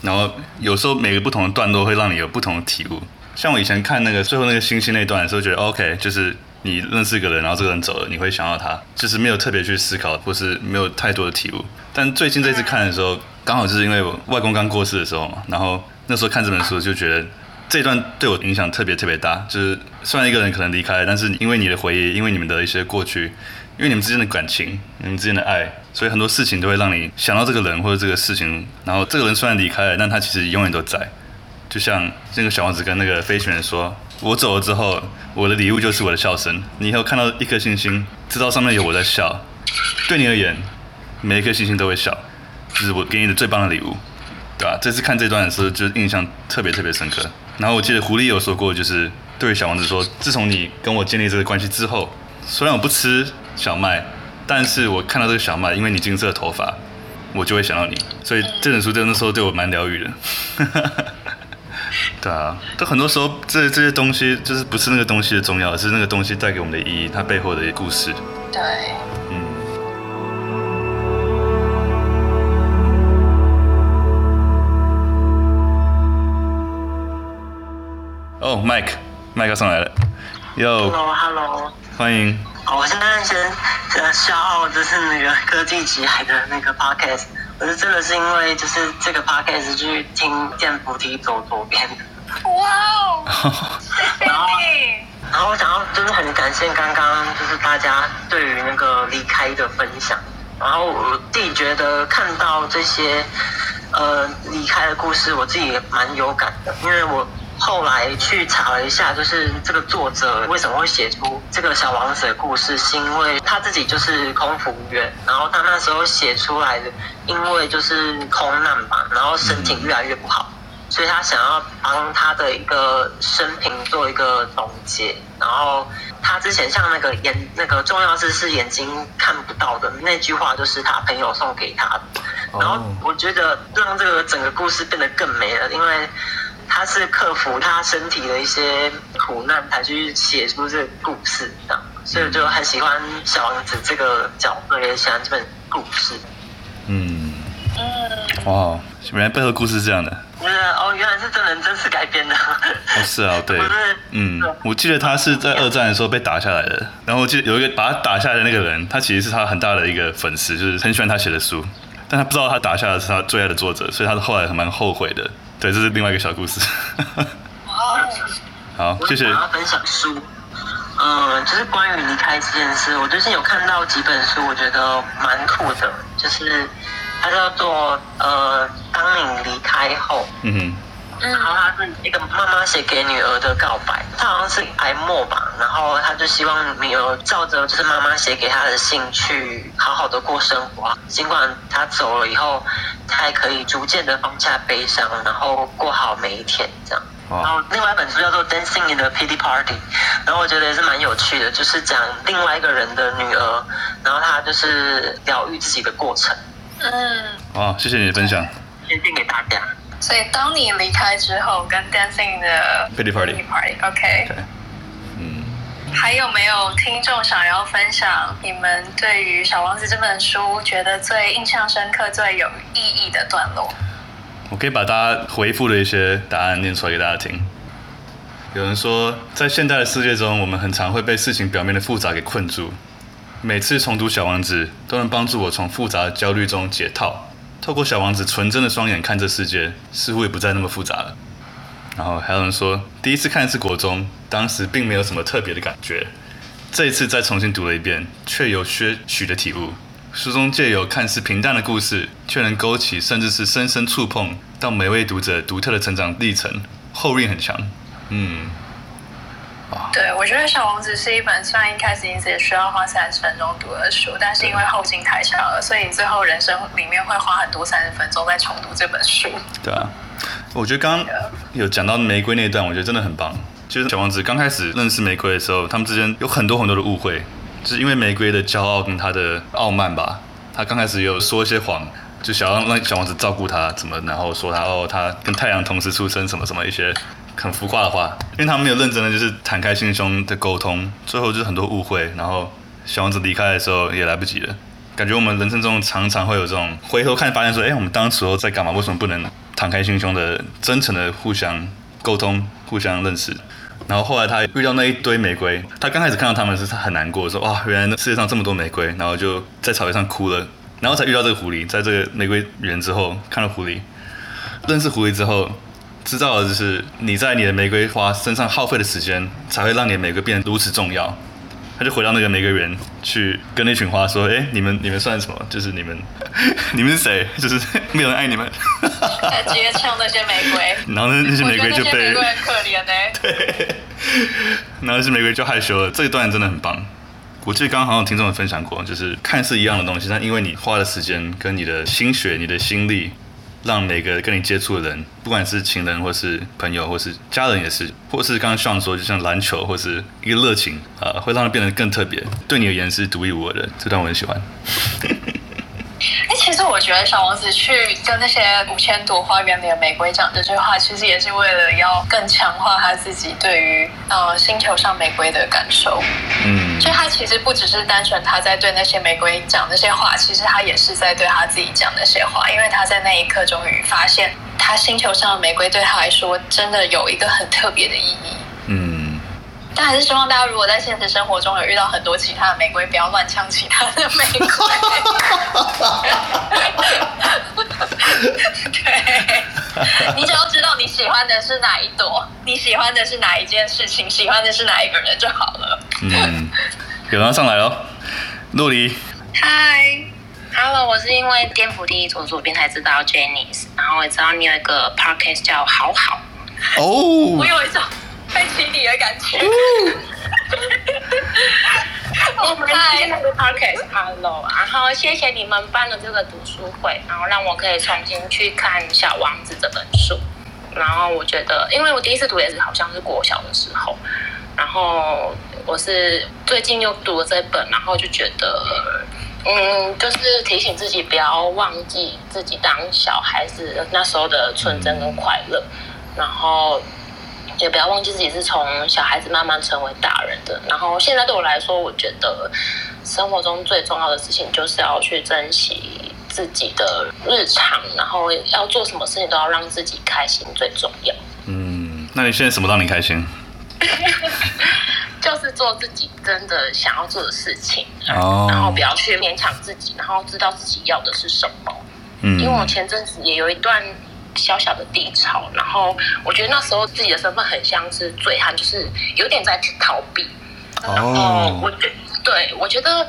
然后有时候每个不同的段落会让你有不同的体悟。像我以前看那个最后那个星星那段的时候，觉得 OK，就是你认识一个人，然后这个人走了，你会想到他，就是没有特别去思考，或是没有太多的体悟。但最近这次看的时候，刚好就是因为我外公刚过世的时候嘛，然后那时候看这本书就觉得这段对我影响特别特别大。就是虽然一个人可能离开了，但是因为你的回忆，因为你们的一些过去，因为你们之间的感情，你们之间的爱，所以很多事情都会让你想到这个人或者这个事情。然后这个人虽然离开了，但他其实永远都在。就像那个小王子跟那个飞行员说：“我走了之后，我的礼物就是我的笑声。你以后看到一颗星星，知道上面有我在笑。对你而言，每一颗星星都会笑，这是我给你的最棒的礼物，对吧？”这次看这段的时候，就印象特别特别深刻。然后我记得狐狸有说过，就是对小王子说：“自从你跟我建立这个关系之后，虽然我不吃小麦，但是我看到这个小麦，因为你金色的头发，我就会想到你。所以这本书在那时候对我蛮疗愈的。<laughs> ”对啊，都很多时候，这这些东西就是不是那个东西的重要，而是那个东西带给我们的意义，它背后的故事。对，嗯。哦，Mike，Mike 上来了，Yo。Hello，Hello。欢迎。我现在先呃消耗，就是那个科技集海的那个 Podcast。我是真的是因为就是这个 Podcast 去听见菩提走左边。哇哦！<laughs> 然后，然后我想要就是很感谢刚刚就是大家对于那个离开的分享。然后我自己觉得看到这些呃离开的故事，我自己也蛮有感的，因为我后来去查了一下，就是这个作者为什么会写出这个小王子的故事，是因为他自己就是空服员，然后他那时候写出来的，因为就是空难吧，然后身体越来越不好。所以他想要帮他的一个生平做一个总结，然后他之前像那个眼那个重要是是眼睛看不到的那句话，就是他朋友送给他的。然后我觉得让这个整个故事变得更美了，因为他是克服他身体的一些苦难，才去写出这个故事这样。所以我就很喜欢小王子这个角色，也喜欢这本故事。嗯嗯，哇，原来背后故事是这样的。哦，原来是真人真实改编的。哦，是啊，对，嗯，我记得他是在二战的时候被打下来的，然后我记得有一个把他打下来的那个人，他其实是他很大的一个粉丝，就是很喜欢他写的书，但他不知道他打下来的是他最爱的作者，所以他后来还蛮后悔的。对，这是另外一个小故事。<laughs> 好，谢谢。我要分享书，嗯，就是关于离开这件事，我最近有看到几本书，我觉得蛮酷的，就是。它叫做呃，当你离开后，嗯哼，然后它是一个妈妈写给女儿的告白，她好像是癌末吧，然后他就希望女儿照着就是妈妈写给他的信去好好的过生活，尽管他走了以后，他还可以逐渐的放下悲伤，然后过好每一天这样。然后另外一本书叫做《Dancing in the Pity Party》，然后我觉得也是蛮有趣的，就是讲另外一个人的女儿，然后她就是疗愈自己的过程。嗯，好，谢谢你的分享，推荐给大家。所以当你离开之后，跟 Dancing 的 Pity Party，OK，嗯，还有没有听众想要分享你们对于《小王子》这本书觉得最印象深刻、最有意义的段落？我可以把大家回复的一些答案念出来给大家听。有人说，在现代的世界中，我们很常会被事情表面的复杂给困住。每次重读《小王子》，都能帮助我从复杂的焦虑中解套。透过小王子纯真的双眼看这世界，似乎也不再那么复杂了。然后还有人说，第一次看是国中，当时并没有什么特别的感觉。这一次再重新读了一遍，却有些许的体悟。书中借由看似平淡的故事，却能勾起甚至是深深触碰到每位读者独特的成长历程，后韵很强。嗯。对，我觉得《小王子》是一本虽然一开始你只需要花三十分钟读的书，但是因为后劲太强了，所以你最后人生里面会花很多三十分钟在重读这本书。对啊，我觉得刚刚有讲到玫瑰那一段，我觉得真的很棒。就是小王子刚开始认识玫瑰的时候，他们之间有很多很多的误会，就是因为玫瑰的骄傲跟他的傲慢吧。他刚开始有说一些谎，就想要让小王子照顾他，怎么，然后说他哦，他跟太阳同时出生，什么什么一些。很浮夸的话，因为他们没有认真的就是敞开心胸的沟通，最后就是很多误会，然后小王子离开的时候也来不及了。感觉我们人生中常常会有这种回头看，发现说，哎，我们当时候在干嘛？为什么不能敞开心胸的、真诚的互相沟通、互相认识？然后后来他遇到那一堆玫瑰，他刚开始看到他们是很难过，说哇，原来世界上这么多玫瑰，然后就在草原上哭了。然后才遇到这个狐狸，在这个玫瑰园之后，看到狐狸，认识狐狸之后，知道的就是你在你的玫瑰花身上耗费的时间，才会让你的玫瑰变得如此重要。他就回到那个玫瑰园去跟那群花说：“哎，你们你们算什么？就是你们，<laughs> 你们是谁？就是没有人爱你们。”直接呛那些玫瑰，然后那那些玫瑰就被玫瑰很可怜呢。<laughs> 对，然后那些玫瑰就害羞了。这一段真的很棒。我记得刚刚好像有听众有分享过，就是看似一样的东西，但因为你花的时间跟你的心血、你的心力。让每个跟你接触的人，不管是情人或是朋友或是家人也是，或是刚刚像说，就像篮球或是一个热情啊，会让它变得更特别，对你而言是独一无二的。这段我很喜欢。哎，其实我觉得小王子去跟那些五千朵花园里的玫瑰讲这句话，其实也是为了要更强化他自己对于呃星球上玫瑰的感受。嗯，就他其实不只是单纯他在对那些玫瑰讲那些话，其实他也是在对他自己讲那些话，因为他在那一刻终于发现，他星球上的玫瑰对他来说真的有一个很特别的意义。但还是希望大家，如果在现实生活中有遇到很多其他的玫瑰，不要乱呛其他的玫瑰。<laughs> 对，你只要知道你喜欢的是哪一朵，你喜欢的是哪一件事情，喜欢的是哪一个人就好了。嗯，有人上来了，陆离。嗨，Hello，我是因为电扶梯左左边才知道 Jenny，然后我也知道你有一个 podcast 叫好好。哦。我有一种。被起底的感觉。<laughs> 我们今天的 podcast，Hello，然后谢谢你们办的这个读书会，然后让我可以重新去看《小王子》这本书。然后我觉得，因为我第一次读也是好像是国小的时候，然后我是最近又读了这本，然后就觉得，嗯，就是提醒自己不要忘记自己当小孩子那时候的纯真跟快乐，然后。也不要忘记自己是从小孩子慢慢成为大人的。然后现在对我来说，我觉得生活中最重要的事情就是要去珍惜自己的日常，然后要做什么事情都要让自己开心最重要。嗯，那你现在什么让你开心？<laughs> 就是做自己真的想要做的事情，哦、然后不要去勉强自己，然后知道自己要的是什么。嗯，因为我前阵子也有一段。小小的低潮，然后我觉得那时候自己的身份很像是醉汉，就是有点在逃避。然后我觉对，我觉得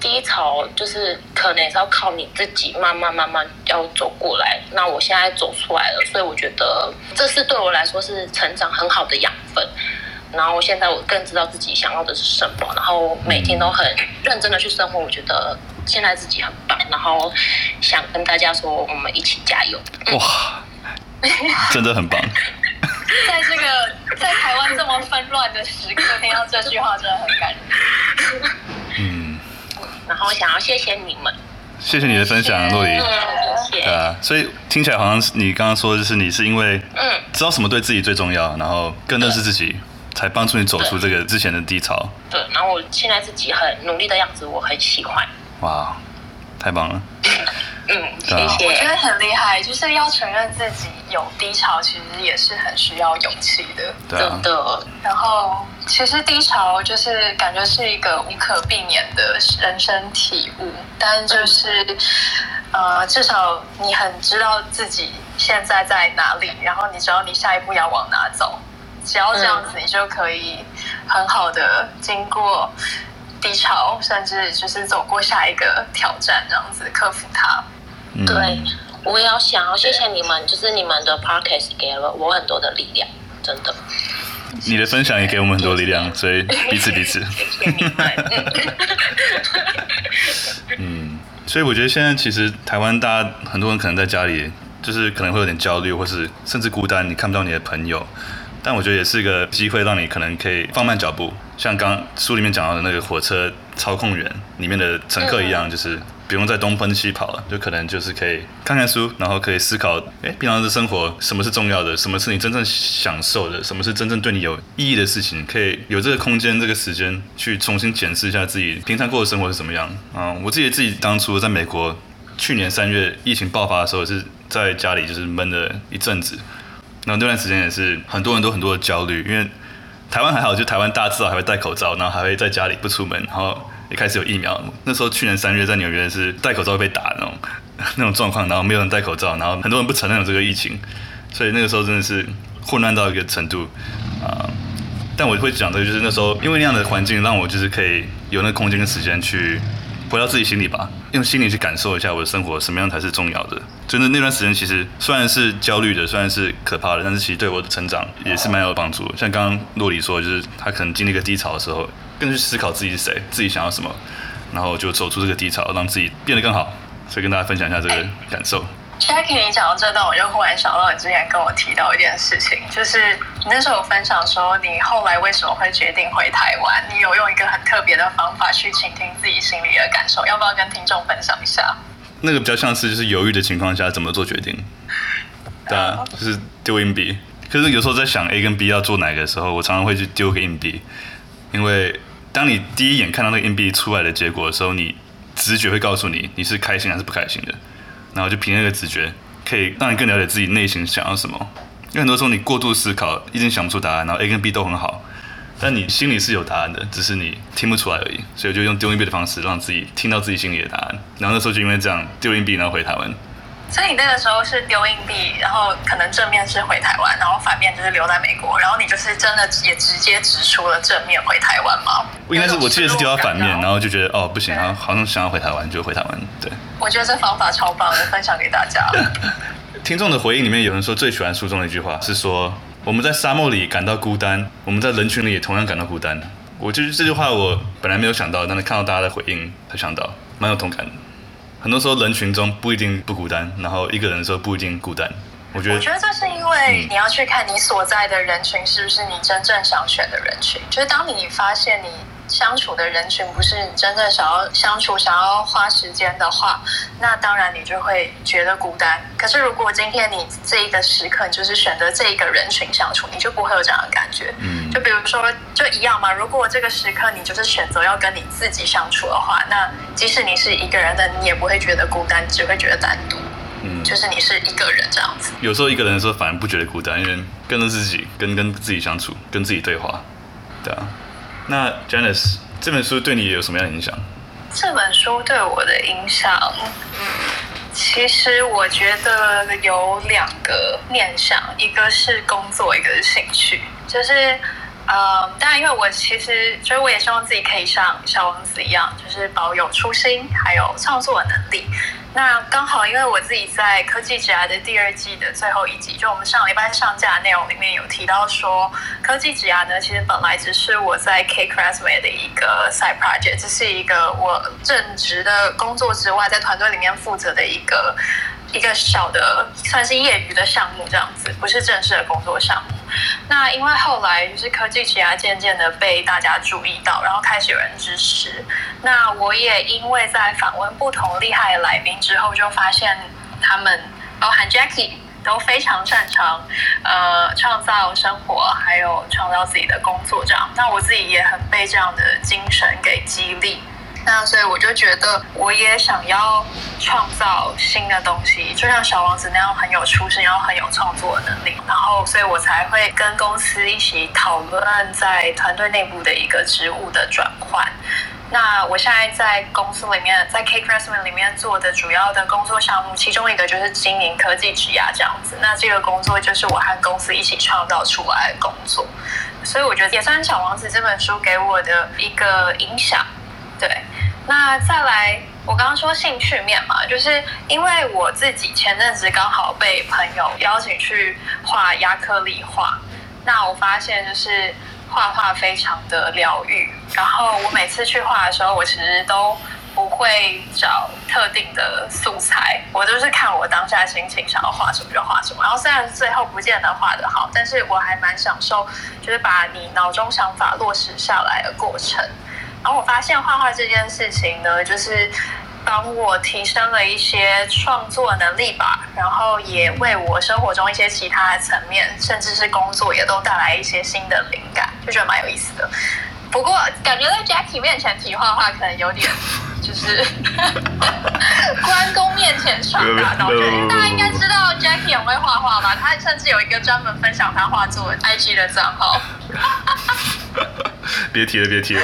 低潮就是可能也是要靠你自己慢慢慢慢要走过来。那我现在走出来了，所以我觉得这是对我来说是成长很好的养分。然后现在我更知道自己想要的是什么，然后每天都很认真的去生活。我觉得现在自己很棒，然后想跟大家说，我们一起加油！哇，真的很棒。<laughs> 在这个在台湾这么纷乱的时刻，听到这句话真的很感人。嗯，然后想要谢谢你们，谢谢你的分享，洛黎。对啊，所以听起来好像是你刚刚说的就是你是因为嗯知道什么对自己最重要，然后更认识自己。才帮助你走出这个之前的低潮。对，然后我现在自己很努力的样子，我很喜欢。哇，太棒了。嗯，谢谢。我觉得很厉害，就是要承认自己有低潮，其实也是很需要勇气的。对的。然后，其实低潮就是感觉是一个无可避免的人生体悟，但就是，嗯、呃，至少你很知道自己现在在哪里，然后你知道你下一步要往哪走。只要这样子，你就可以很好的经过低潮，甚至就是走过下一个挑战，这样子克服它。嗯、对，我也要想要谢谢你们，就是你们的 podcast 给了我很多的力量，真的。你的分享也给我们很多力量，所以彼此彼此。嗯，所以我觉得现在其实台湾大家很多人可能在家里，就是可能会有点焦虑，或是甚至孤单，你看不到你的朋友。但我觉得也是一个机会，让你可能可以放慢脚步，像刚书里面讲到的那个火车操控员里面的乘客一样，就是不用再东奔西跑了，就可能就是可以看看书，然后可以思考，哎，平常的生活什么是重要的，什么是你真正享受的，什么是真正对你有意义的事情，可以有这个空间、这个时间去重新检视一下自己平常过的生活是怎么样。嗯，我自己自己当初在美国，去年三月疫情爆发的时候，是在家里就是闷了一阵子，然后那段时间也是很多人都很多的焦虑，因为台湾还好，就台湾大家至少还会戴口罩，然后还会在家里不出门，然后。一开始有疫苗，那时候去年三月在纽约是戴口罩被打那种 <laughs> 那种状况，然后没有人戴口罩，然后很多人不承认有这个疫情，所以那个时候真的是混乱到一个程度啊、但我会讲的就是那时候因为那样的环境，让我就是可以有那个空间跟时间去回到自己心里吧，用心里去感受一下我的生活什么样才是重要的。真的那段时间其实虽然是焦虑的，虽然是可怕的，但是其实对我的成长也是蛮有帮助。像刚刚洛里说，就是他可能经历一个低潮的时候。更去思考自己是谁，自己想要什么，然后就走出这个低潮，让自己变得更好。所以跟大家分享一下这个感受。Jackie，你讲到这段，我就忽然想到你之前跟我提到一件事情，就是你那时候有分享说，你后来为什么会决定回台湾？你有用一个很特别的方法去倾听自己心里的感受，要不要跟听众分享一下？那个比较像是就是犹豫的情况下怎么做决定，对啊，就是丢硬币。可是有时候在想 A 跟 B 要做哪个的时候，我常常会去丢个硬币，因为。当你第一眼看到那个硬币出来的结果的时候，你直觉会告诉你你是开心还是不开心的，然后就凭那个直觉可以让你更了解自己内心想要什么。因为很多时候你过度思考，一直想不出答案，然后 A 跟 B 都很好，但你心里是有答案的，只是你听不出来而已。所以我就用丢硬币的方式让自己听到自己心里的答案。然后那时候就因为这样丢硬币，然后回台湾。所以你那个时候是丢硬币，然后可能正面是回台湾，然后反面就是留在美国，然后你就是真的也直接直出了正面回台湾吗？应该是我记得是丢到反面，然后就觉得哦不行，然后好像想要回台湾就回台湾。对，我觉得这方法超棒的，分享给大家。<laughs> 听众的回应里面有人说最喜欢书中的一句话是说，我们在沙漠里感到孤单，我们在人群里也同样感到孤单。我就是这句话我本来没有想到，但是看到大家的回应才想到，蛮有同感的。很多时候人群中不一定不孤单，然后一个人的时候不一定孤单。我觉得，我觉得这是因为你要去看你所在的人群是不是你真正想选的人群。就是当你发现你。相处的人群不是真正想要相处、想要花时间的话，那当然你就会觉得孤单。可是如果今天你这一个时刻你就是选择这一个人群相处，你就不会有这样的感觉。嗯，就比如说，就一样嘛。如果这个时刻你就是选择要跟你自己相处的话，那即使你是一个人的，你也不会觉得孤单，只会觉得单独。嗯，就是你是一个人这样子。有时候一个人的时候反而不觉得孤单，因为跟着自己，跟跟自己相处，跟自己对话，对啊。那 Janice 这本书对你有什么样的影响？这本书对我的影响，嗯，其实我觉得有两个面向，一个是工作，一个是兴趣。就是，呃，当然，因为我其实，所以我也希望自己可以像小王子一样，就是保有初心，还有创作能力。那刚好，因为我自己在科技职涯的第二季的最后一集，就我们上礼拜上架的内容里面有提到说，科技职涯呢，其实本来只是我在 KCRASSMA 的一个 side project，这是一个我正职的工作之外，在团队里面负责的一个一个小的算是业余的项目这样子，不是正式的工作项目。那因为后来就是科技职涯渐渐的被大家注意到，然后开始有人支持。那我也因为在访问不同厉害的来宾之后，就发现他们包含 Jackie 都非常擅长呃创造生活，还有创造自己的工作这样。那我自己也很被这样的精神给激励。那所以我就觉得，我也想要创造新的东西，就像小王子那样很有出息，然后很有创作能力。然后，所以我才会跟公司一起讨论在团队内部的一个职务的转换。那我现在在公司里面，在 Cake Resume 里面做的主要的工作项目，其中一个就是经营科技职涯这样子。那这个工作就是我和公司一起创造出来的工作。所以我觉得也算小王子这本书给我的一个影响。对，那再来，我刚刚说兴趣面嘛，就是因为我自己前阵子刚好被朋友邀请去画亚克力画，那我发现就是画画非常的疗愈。然后我每次去画的时候，我其实都不会找特定的素材，我都是看我当下心情想要画什么就画什么。然后虽然最后不见得画得好，但是我还蛮享受，就是把你脑中想法落实下来的过程。然后我发现画画这件事情呢，就是帮我提升了一些创作能力吧，然后也为我生活中一些其他的层面，甚至是工作也都带来一些新的灵感，就觉得蛮有意思的。不过感觉在 Jackie 面前提画画可能有点就是关公面前耍大刀，因为大家应该知道 Jackie 很会画画吧？他甚至有一个专门分享他画作 IG 的账号。<laughs> 别提了，别提了。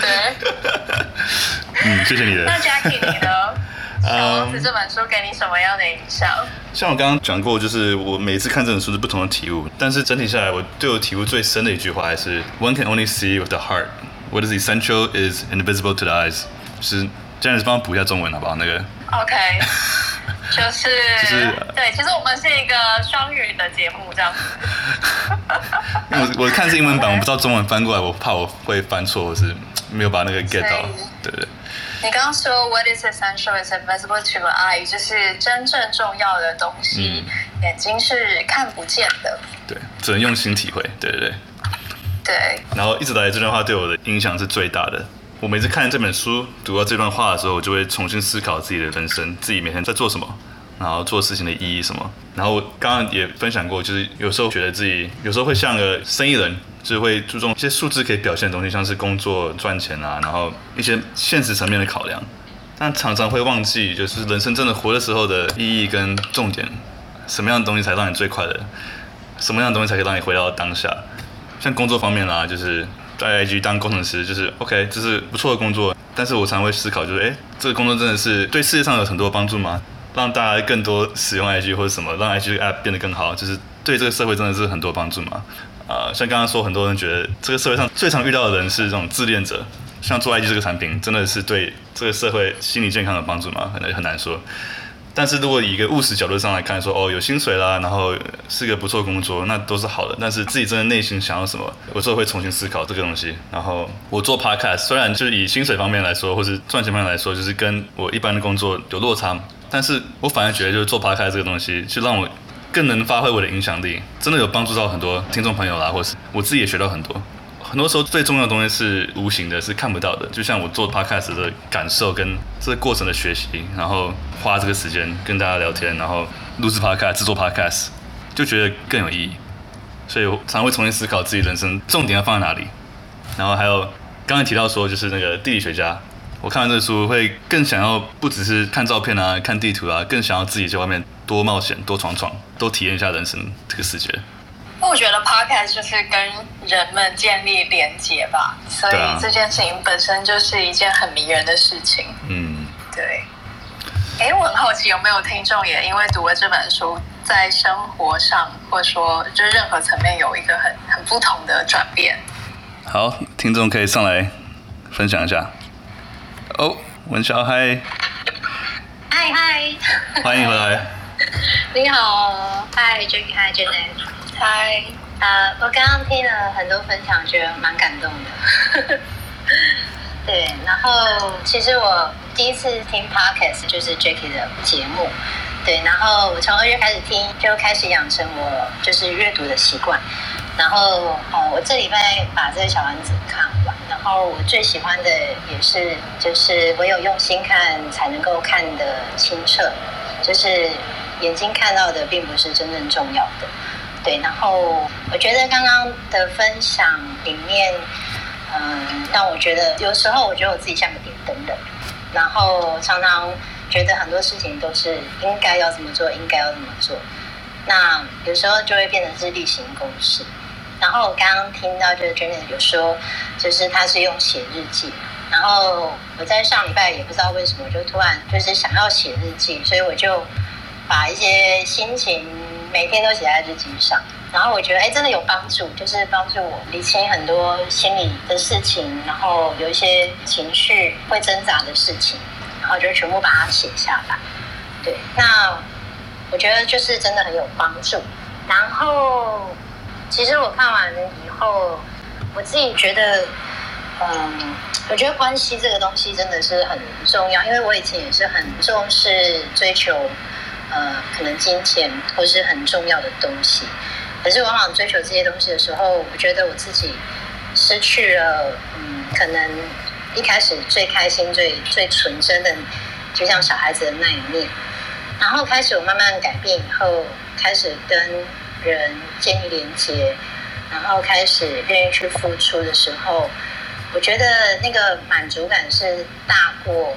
对。<laughs> 嗯，谢谢你的。那 Jackie 你呢？小王子这本书给你什么样的影响？像我刚刚讲过，就是我每次看这本书是不同的体悟，但是整体下来，我对我体悟最深的一句话还是 “One can only see with the heart. What is essential is invisible to the eyes.” 就是这样子，帮我补一下中文好不好？那个。OK。<laughs> 就是。就是。对，其实我们是一个双语的节目，这样子。<laughs> 我我看是英文版，我不知道中文翻过来，我怕我会翻错，我是没有把那个 get 到，对不对？你刚刚说 "What is essential is invisible to the eye"，就是真正重要的东西，嗯、眼睛是看不见的。对，只能用心体会。对对对。对。然后一直来这段话对我的影响是最大的。我每次看这本书，读到这段话的时候，我就会重新思考自己的人生，自己每天在做什么，然后做事情的意义什么。然后我刚刚也分享过，就是有时候觉得自己有时候会像个生意人。就是会注重一些数字可以表现的东西，像是工作赚钱啊，然后一些现实层面的考量，但常常会忘记，就是人生真的活的时候的意义跟重点，什么样的东西才让你最快乐？什么样的东西才可以让你回到当下？像工作方面啦，就是在 IG 当工程师，就是 OK，这是不错的工作，但是我常会思考，就是诶，这个工作真的是对世界上有很多帮助吗？让大家更多使用 IG 或者什么，让 IG app 变得更好，就是对这个社会真的是很多帮助吗？呃，像刚刚说，很多人觉得这个社会上最常遇到的人是这种自恋者。像做 IG 这个产品，真的是对这个社会心理健康有帮助吗？可能很难说。但是如果以一个务实角度上来看，说哦，有薪水啦，然后是个不错工作，那都是好的。但是自己真的内心想要什么，有时候会重新思考这个东西。然后我做 Podcast，虽然就是以薪水方面来说，或是赚钱方面来说，就是跟我一般的工作有落差，但是我反而觉得就是做 Podcast 这个东西，就让我。更能发挥我的影响力，真的有帮助到很多听众朋友啦，或是我自己也学到很多。很多时候最重要的东西是无形的，是看不到的。就像我做 podcast 的感受跟这个过程的学习，然后花这个时间跟大家聊天，然后录制 podcast、制作 podcast，就觉得更有意义。所以我常会重新思考自己人生重点要放在哪里。然后还有刚才提到说，就是那个地理学家，我看完这个书会更想要不只是看照片啊、看地图啊，更想要自己在外面。多冒险，多闯闯，多体验一下人生这个世界。我觉得 podcast 就是跟人们建立连接吧，所以这件事情本身就是一件很迷人的事情。嗯，对。哎，我很好奇有没有听众也因为读了这本书，在生活上或者说就是任何层面有一个很很不同的转变。好，听众可以上来分享一下。哦，文小嗨，嗨嗨，欢迎回来。<laughs> 你好，Hi Jackie Hi Janet Hi 呃，我刚刚听了很多分享，觉得蛮感动的。<laughs> 对，然后其实我第一次听 Podcast 就是 Jackie 的节目，对，然后我从二月开始听，就开始养成我就是阅读的习惯。然后呃，我这礼拜把这个小丸子看然后我最喜欢的也是就是唯有用心看才能够看得清澈，就是。眼睛看到的并不是真正重要的，对。然后我觉得刚刚的分享里面，嗯，让我觉得有时候我觉得我自己像个点灯的，然后常常觉得很多事情都是应该要怎么做，应该要怎么做。那有时候就会变成是例行公事。然后我刚刚听到就是 Janet 有说，就是他是用写日记。然后我在上礼拜也不知道为什么，就突然就是想要写日记，所以我就。把一些心情每天都写在日记上，然后我觉得哎，真的有帮助，就是帮助我理清很多心里的事情，然后有一些情绪会挣扎的事情，然后就全部把它写下来。对，那我觉得就是真的很有帮助。然后其实我看完了以后，我自己觉得，嗯，我觉得关系这个东西真的是很重要，因为我以前也是很重视追求。呃，可能金钱或是很重要的东西，可是往往追求这些东西的时候，我觉得我自己失去了，嗯，可能一开始最开心、最最纯真的，就像小孩子的那一面。然后开始我慢慢改变以后，开始跟人建立连接，然后开始愿意去付出的时候，我觉得那个满足感是大过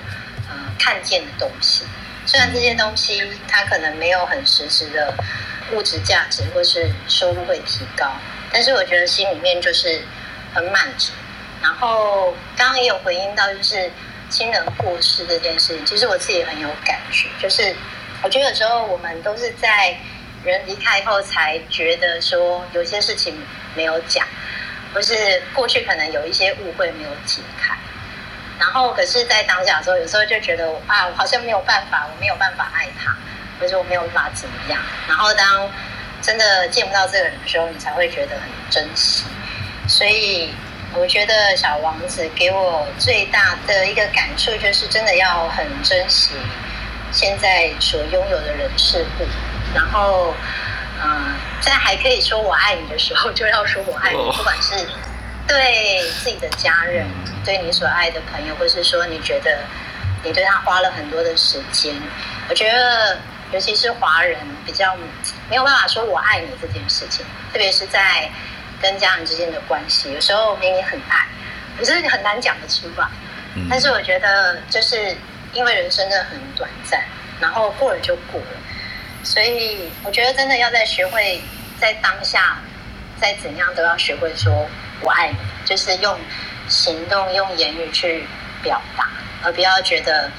呃看见的东西。虽然这些东西它可能没有很实质的物质价值，或是收入会提高，但是我觉得心里面就是很满足。然后刚刚也有回应到，就是亲人过世这件事情，其实我自己很有感觉。就是我觉得有时候我们都是在人离开后，才觉得说有些事情没有讲，或是过去可能有一些误会没有解开。然后可是，在当下时候，有时候就觉得啊，我好像没有办法，我没有办法爱他，或者我没有办法怎么样。然后当真的见不到这个人的时候，你才会觉得很珍惜。所以。我觉得小王子给我最大的一个感触就是，真的要很珍惜现在所拥有的人事物，然后，嗯，在还可以说我爱你的时候，就要说我爱你，不管是对自己的家人，对你所爱的朋友，或是说你觉得你对他花了很多的时间，我觉得尤其是华人比较没有办法说我爱你这件事情，特别是在。跟家人之间的关系，有时候明明很爱，可是很难讲得出吧。但是我觉得，就是因为人生真的很短暂，然后过了就过了，所以我觉得真的要在学会在当下，再怎样都要学会说我爱你，就是用行动、用言语去表达，而不要觉得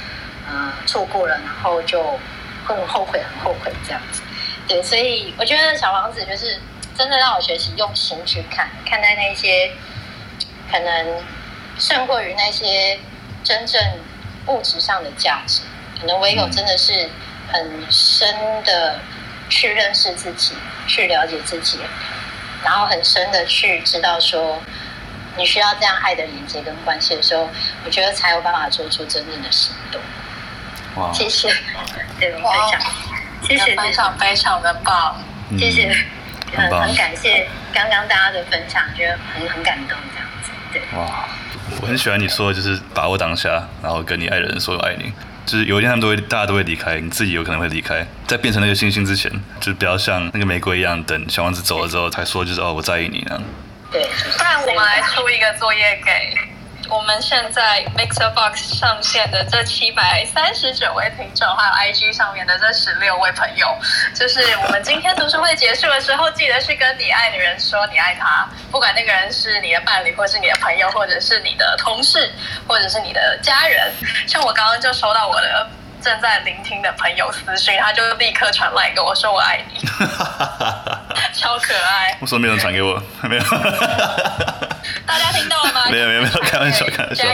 嗯、呃、错过了，然后就很后悔、很后悔这样子。对，所以我觉得小王子就是。真的让我学习用心去看，看待那些可能胜过于那些真正物质上的价值。可能唯有真的是很深的去认识自己，去了解自己，然后很深的去知道说你需要这样爱的连接跟关系的时候，我觉得才有办法做出真正的行动。哇！谢谢，<laughs> 对我分享，谢谢非常非常的棒，谢谢。很很感谢刚刚大家的分享，觉得很很感动这样子。对，哇，我很喜欢你说的就是把握当下，然后跟你爱的人说爱你。就是有一天他们都会，大家都会离开，你自己有可能会离开，在变成那个星星之前，就是不要像那个玫瑰一样，等小王子走了之后才说，就是哦，我在意你那样。对，不然我们来出一个作业给。我们现在 MixerBox 上线的这七百三十九位听众，还有 IG 上面的这十六位朋友，就是我们今天读书会结束的时候，记得去跟你爱的人说你爱他，不管那个人是你的伴侣，或是你的朋友，或者是你的同事，或者是你的家人。像我刚刚就收到我的正在聆听的朋友私讯，他就立刻传来跟我说我爱你，<laughs> 超可爱。我说没有人传给我，没有。大家听到了吗？<laughs> 没有没有没有，开玩笑开玩笑。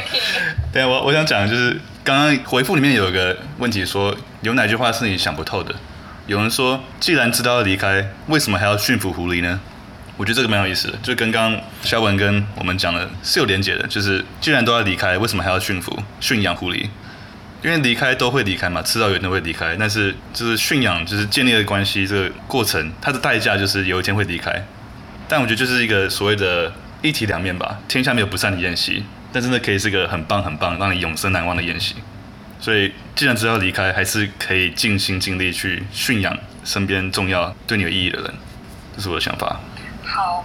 对，我我想讲的就是刚刚回复里面有一个问题说，有哪句话是你想不透的？有人说，既然知道要离开，为什么还要驯服狐狸呢？我觉得这个蛮有意思的，就跟刚刚肖文跟我们讲的是有连结的，就是既然都要离开，为什么还要驯服驯养狐狸？因为离开都会离开嘛，迟早有一天会离开。但是就是驯养，就是建立的关系这个过程，它的代价就是有一天会离开。但我觉得就是一个所谓的。一体两面吧，天下没有不散的宴席，但真的可以是个很棒很棒，让你永生难忘的宴席。所以，既然知道离开，还是可以尽心尽力去驯养身边重要、对你有意义的人。这是我的想法。好，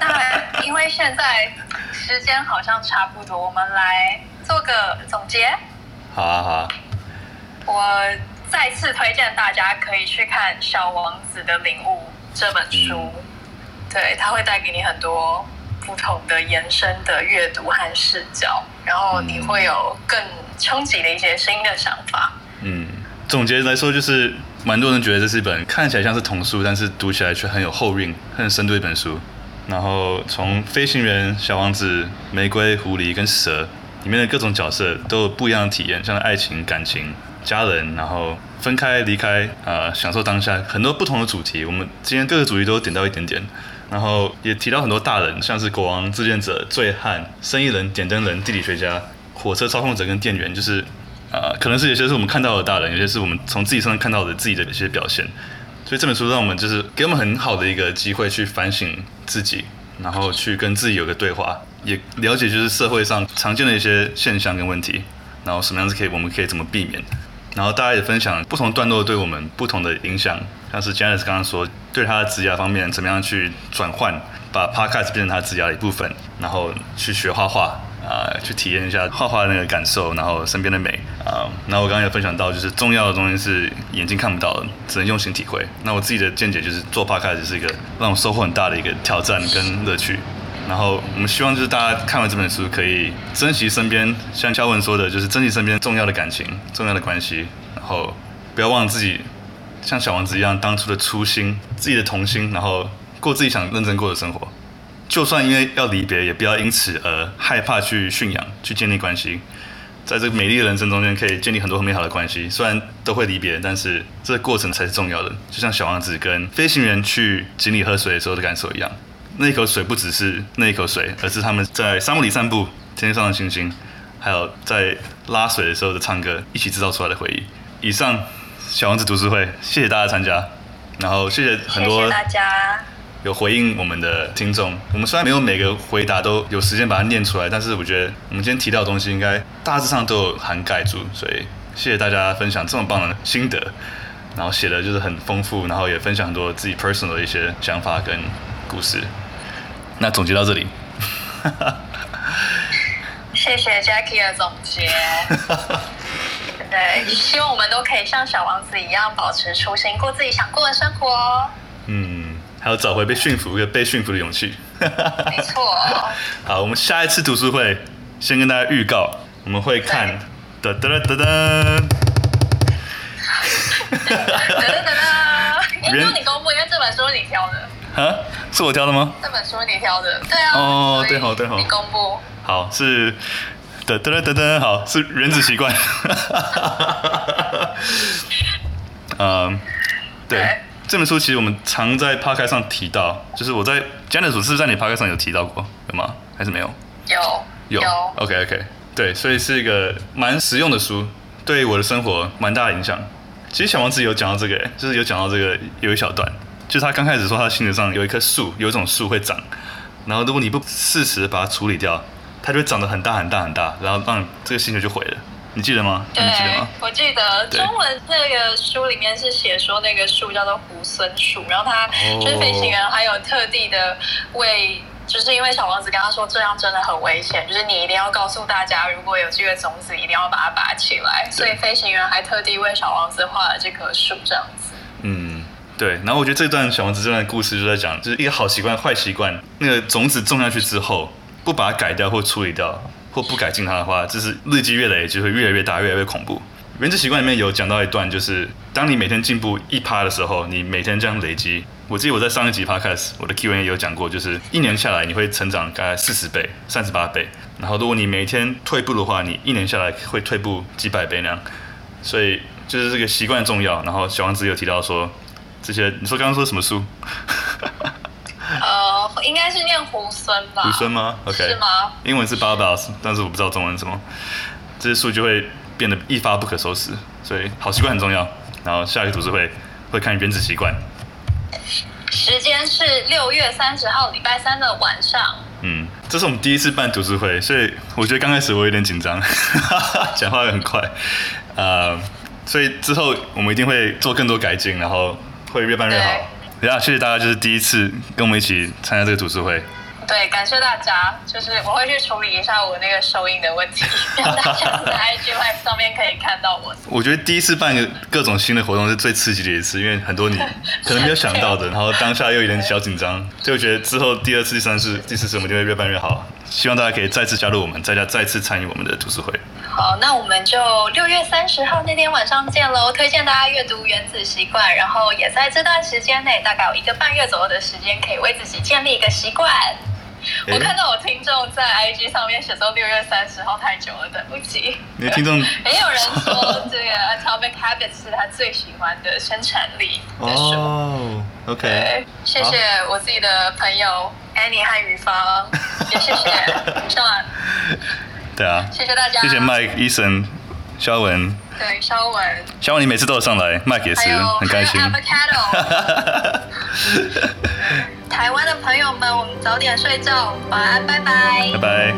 那因为现在时间好像差不多，我们来做个总结。好啊，好啊。我再次推荐大家可以去看《小王子的领悟》这本书，嗯、对，它会带给你很多。不同的延伸的阅读和视角，然后你会有更冲击的一些新的想法。嗯，总结来说，就是蛮多人觉得这是一本看起来像是童书，但是读起来却很有后韵、很深度一本书。然后从飞行员、小王子、玫瑰、狐狸跟蛇里面的各种角色都有不一样的体验，像爱情、感情、家人，然后分开、离开，呃，享受当下，很多不同的主题。我们今天各个主题都点到一点点。然后也提到很多大人，像是国王、自荐者、醉汉、生意人、点灯人、地理学家、火车操控者跟店员，就是、呃，可能是有些是我们看到的大人，有些是我们从自己身上看到的自己的一些表现。所以这本书让我们就是给我们很好的一个机会去反省自己，然后去跟自己有个对话，也了解就是社会上常见的一些现象跟问题，然后什么样子可以我们可以怎么避免，然后大家也分享不同段落对我们不同的影响，像是 Janice 刚刚说对他的指甲方面怎么样去转换，把 Podcast 变成他指甲的一部分，然后去学画画。啊、去体验一下画画的那个感受，然后身边的美啊、呃。然后我刚刚有分享到，就是重要的东西是眼睛看不到的，只能用心体会。那我自己的见解就是，做 Podcast 是一个让我收获很大的一个挑战跟乐趣。然后我们希望就是大家看完这本书，可以珍惜身边，像肖文说的，就是珍惜身边重要的感情、重要的关系，然后不要忘了自己像小王子一样当初的初心、自己的童心，然后过自己想认真过的生活。就算因为要离别，也不要因此而害怕去驯养、去建立关系。在这个美丽的人生中间，可以建立很多很美好的关系。虽然都会离别，但是这个过程才是重要的。就像小王子跟飞行员去井里喝水的时候的感受一样，那一口水不只是那一口水，而是他们在沙漠里散步、天上的星星，还有在拉水的时候的唱歌，一起制造出来的回忆。以上，小王子读书会，谢谢大家参加，然后谢谢很多，大家。有回应我们的听众，我们虽然没有每个回答都有时间把它念出来，但是我觉得我们今天提到的东西应该大致上都有涵盖住，所以谢谢大家分享这么棒的心得，然后写的就是很丰富，然后也分享很多自己 personal 的一些想法跟故事。那总结到这里，谢谢 Jackie 的总结。<laughs> 对，希望我们都可以像小王子一样保持初心，过自己想过的生活。嗯。还有找回被驯服、跟被驯服的勇气。没错。<laughs> 好，我们下一次读书会，先跟大家预告，我们会看。哒哒哒哒哒。哒哒哒哒。因为你公布，因为这本书是你挑的。啊？是我挑的吗？这本书你挑的。对啊。哦，对好对好。你公布。好，是。哒哒哒哒哒。好，是原子习惯。<laughs> 嗯，对。这本书其实我们常在 podcast 上提到，就是我在 Janice 是不是在你 podcast 上有提到过？有吗？还是没有？有有。OK OK，对，所以是一个蛮实用的书，对我的生活蛮大的影响。其实小王子有讲到这个，就是有讲到这个有一小段，就是他刚开始说他心理上有一棵树，有一种树会长，然后如果你不适时把它处理掉，它就会长得很大很大很大，然后让这个星球就毁了。你记得吗？对，你记得吗？我记得中文那个书里面是写说那个树叫做猢猻树，然后他就是飞行员，还有特地的为，就是因为小王子跟他说这样真的很危险，就是你一定要告诉大家，如果有这个种子，一定要把它拔起来。所以飞行员还特地为小王子画了这棵树，这样子。嗯，对。然后我觉得这段小王子这段故事就在讲，就是一个好习惯、坏习惯，那个种子种下去之后，不把它改掉或处理掉。或不改进它的话，就是日积月累，就会越来越大，越来越恐怖。原子习惯里面有讲到一段，就是当你每天进步一趴的时候，你每天这样累积。我记得我在上一集 Podcast 我的 Q&A 有讲过，就是一年下来你会成长大概四十倍、三十八倍。然后如果你每天退步的话，你一年下来会退步几百倍那样。所以就是这个习惯重要。然后小王子有提到说，这些你说刚刚说什么书？<laughs> 呃，应该是念猢猻吧？猢猻吗？OK，是吗？英文是 Baobabs，但是我不知道中文是什么。这些数据会变得一发不可收拾，所以好习惯很重要。然后下一个读书会会看《原子习惯》，时间是六月三十号礼拜三的晚上。嗯，这是我们第一次办读书会，所以我觉得刚开始我有点紧张，<laughs> 讲话也很快。呃，所以之后我们一定会做更多改进，然后会越办越好。对啊，谢谢大家，就是第一次跟我们一起参加这个读书会。对，感谢大家。就是我会去处理一下我那个收音的问题，<laughs> 让大家在 IG Live 上面可以看到我。我觉得第一次办个各种新的活动是最刺激的一次，因为很多你 <laughs> 可能没有想到的，然后当下又有点小紧张，所以我觉得之后第二次、第三次、第四次我们就会越办越好。希望大家可以再次加入我们，大家再次参与我们的读书会。好，那我们就六月三十号那天晚上见喽！推荐大家阅读《原子习惯》，然后也在这段时间内，大概有一个半月左右的时间，可以为自己建立一个习惯。我看到我听众在 IG 上面写说六月三十号太久了，等不及。你的听众 <laughs> 也有人说这个 Atomic Habits 是他最喜欢的生产力的书。哦、oh,，OK。谢谢我自己的朋友 Annie 和雨芳，也谢谢 <laughs> Sean。对啊，谢谢大家，谢谢 Mike、Eason、肖文，对，肖文。肖文，你每次都有上来，麦也是很开心。<laughs> 台湾的朋友们，我们早点睡觉，晚安，拜拜。拜拜。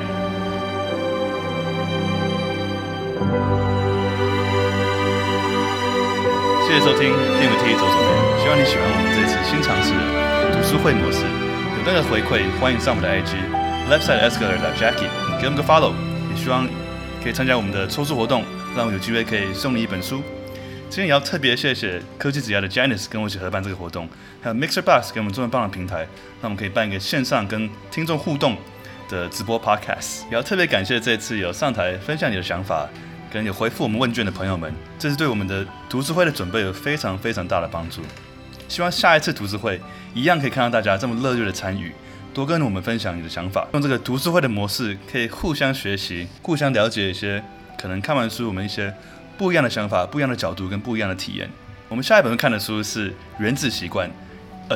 谢谢收听电扶梯走左边，希望你喜欢我们这次新尝试的读书会模式。有任何回馈，欢迎上我们的 IG left side escalator Jackie，给我们个 follow。也希望可以参加我们的抽书活动，让我有机会可以送你一本书。今天也要特别谢谢科技职涯的 Janice 跟我一起合办这个活动，还有 Mixer Box 给我们这么棒的平台，让我们可以办一个线上跟听众互动的直播 Podcast。也要特别感谢这次有上台分享你的想法。跟有回复我们问卷的朋友们，这是对我们的读书会的准备有非常非常大的帮助。希望下一次读书会一样可以看到大家这么热烈的参与，多跟我们分享你的想法。用这个读书会的模式，可以互相学习，互相了解一些可能看完书我们一些不一样的想法、不一样的角度跟不一样的体验。我们下一本看的书是《原子习惯》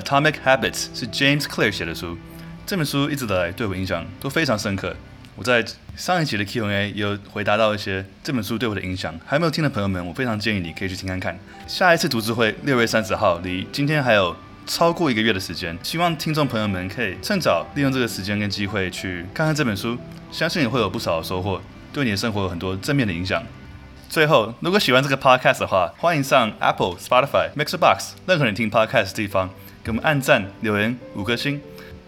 （Atomic Habits），是 James Clear 写的书。这本书一直以来对我影响都非常深刻。我在上一集的 Q&A 有回答到一些这本书对我的影响，还没有听的朋友们，我非常建议你可以去听看看。下一次读书会六月三十号，离今天还有超过一个月的时间，希望听众朋友们可以趁早利用这个时间跟机会去看看这本书，相信你会有不少的收获，对你的生活有很多正面的影响。最后，如果喜欢这个 Podcast 的话，欢迎上 Apple、Spotify、Mixer Box 任何你听 Podcast 的地方，给我们按赞、留言五颗星。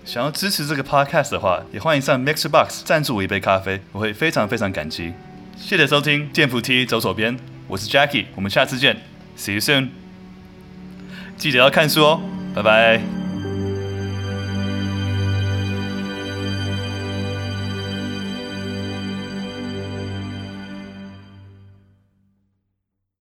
想要支持这个 podcast 的话，也欢迎上 Mixer Box 赞助我一杯咖啡，我会非常非常感激。谢谢收听电扶梯走左边，我是 Jackie，我们下次见，See you soon。记得要看书哦，拜拜。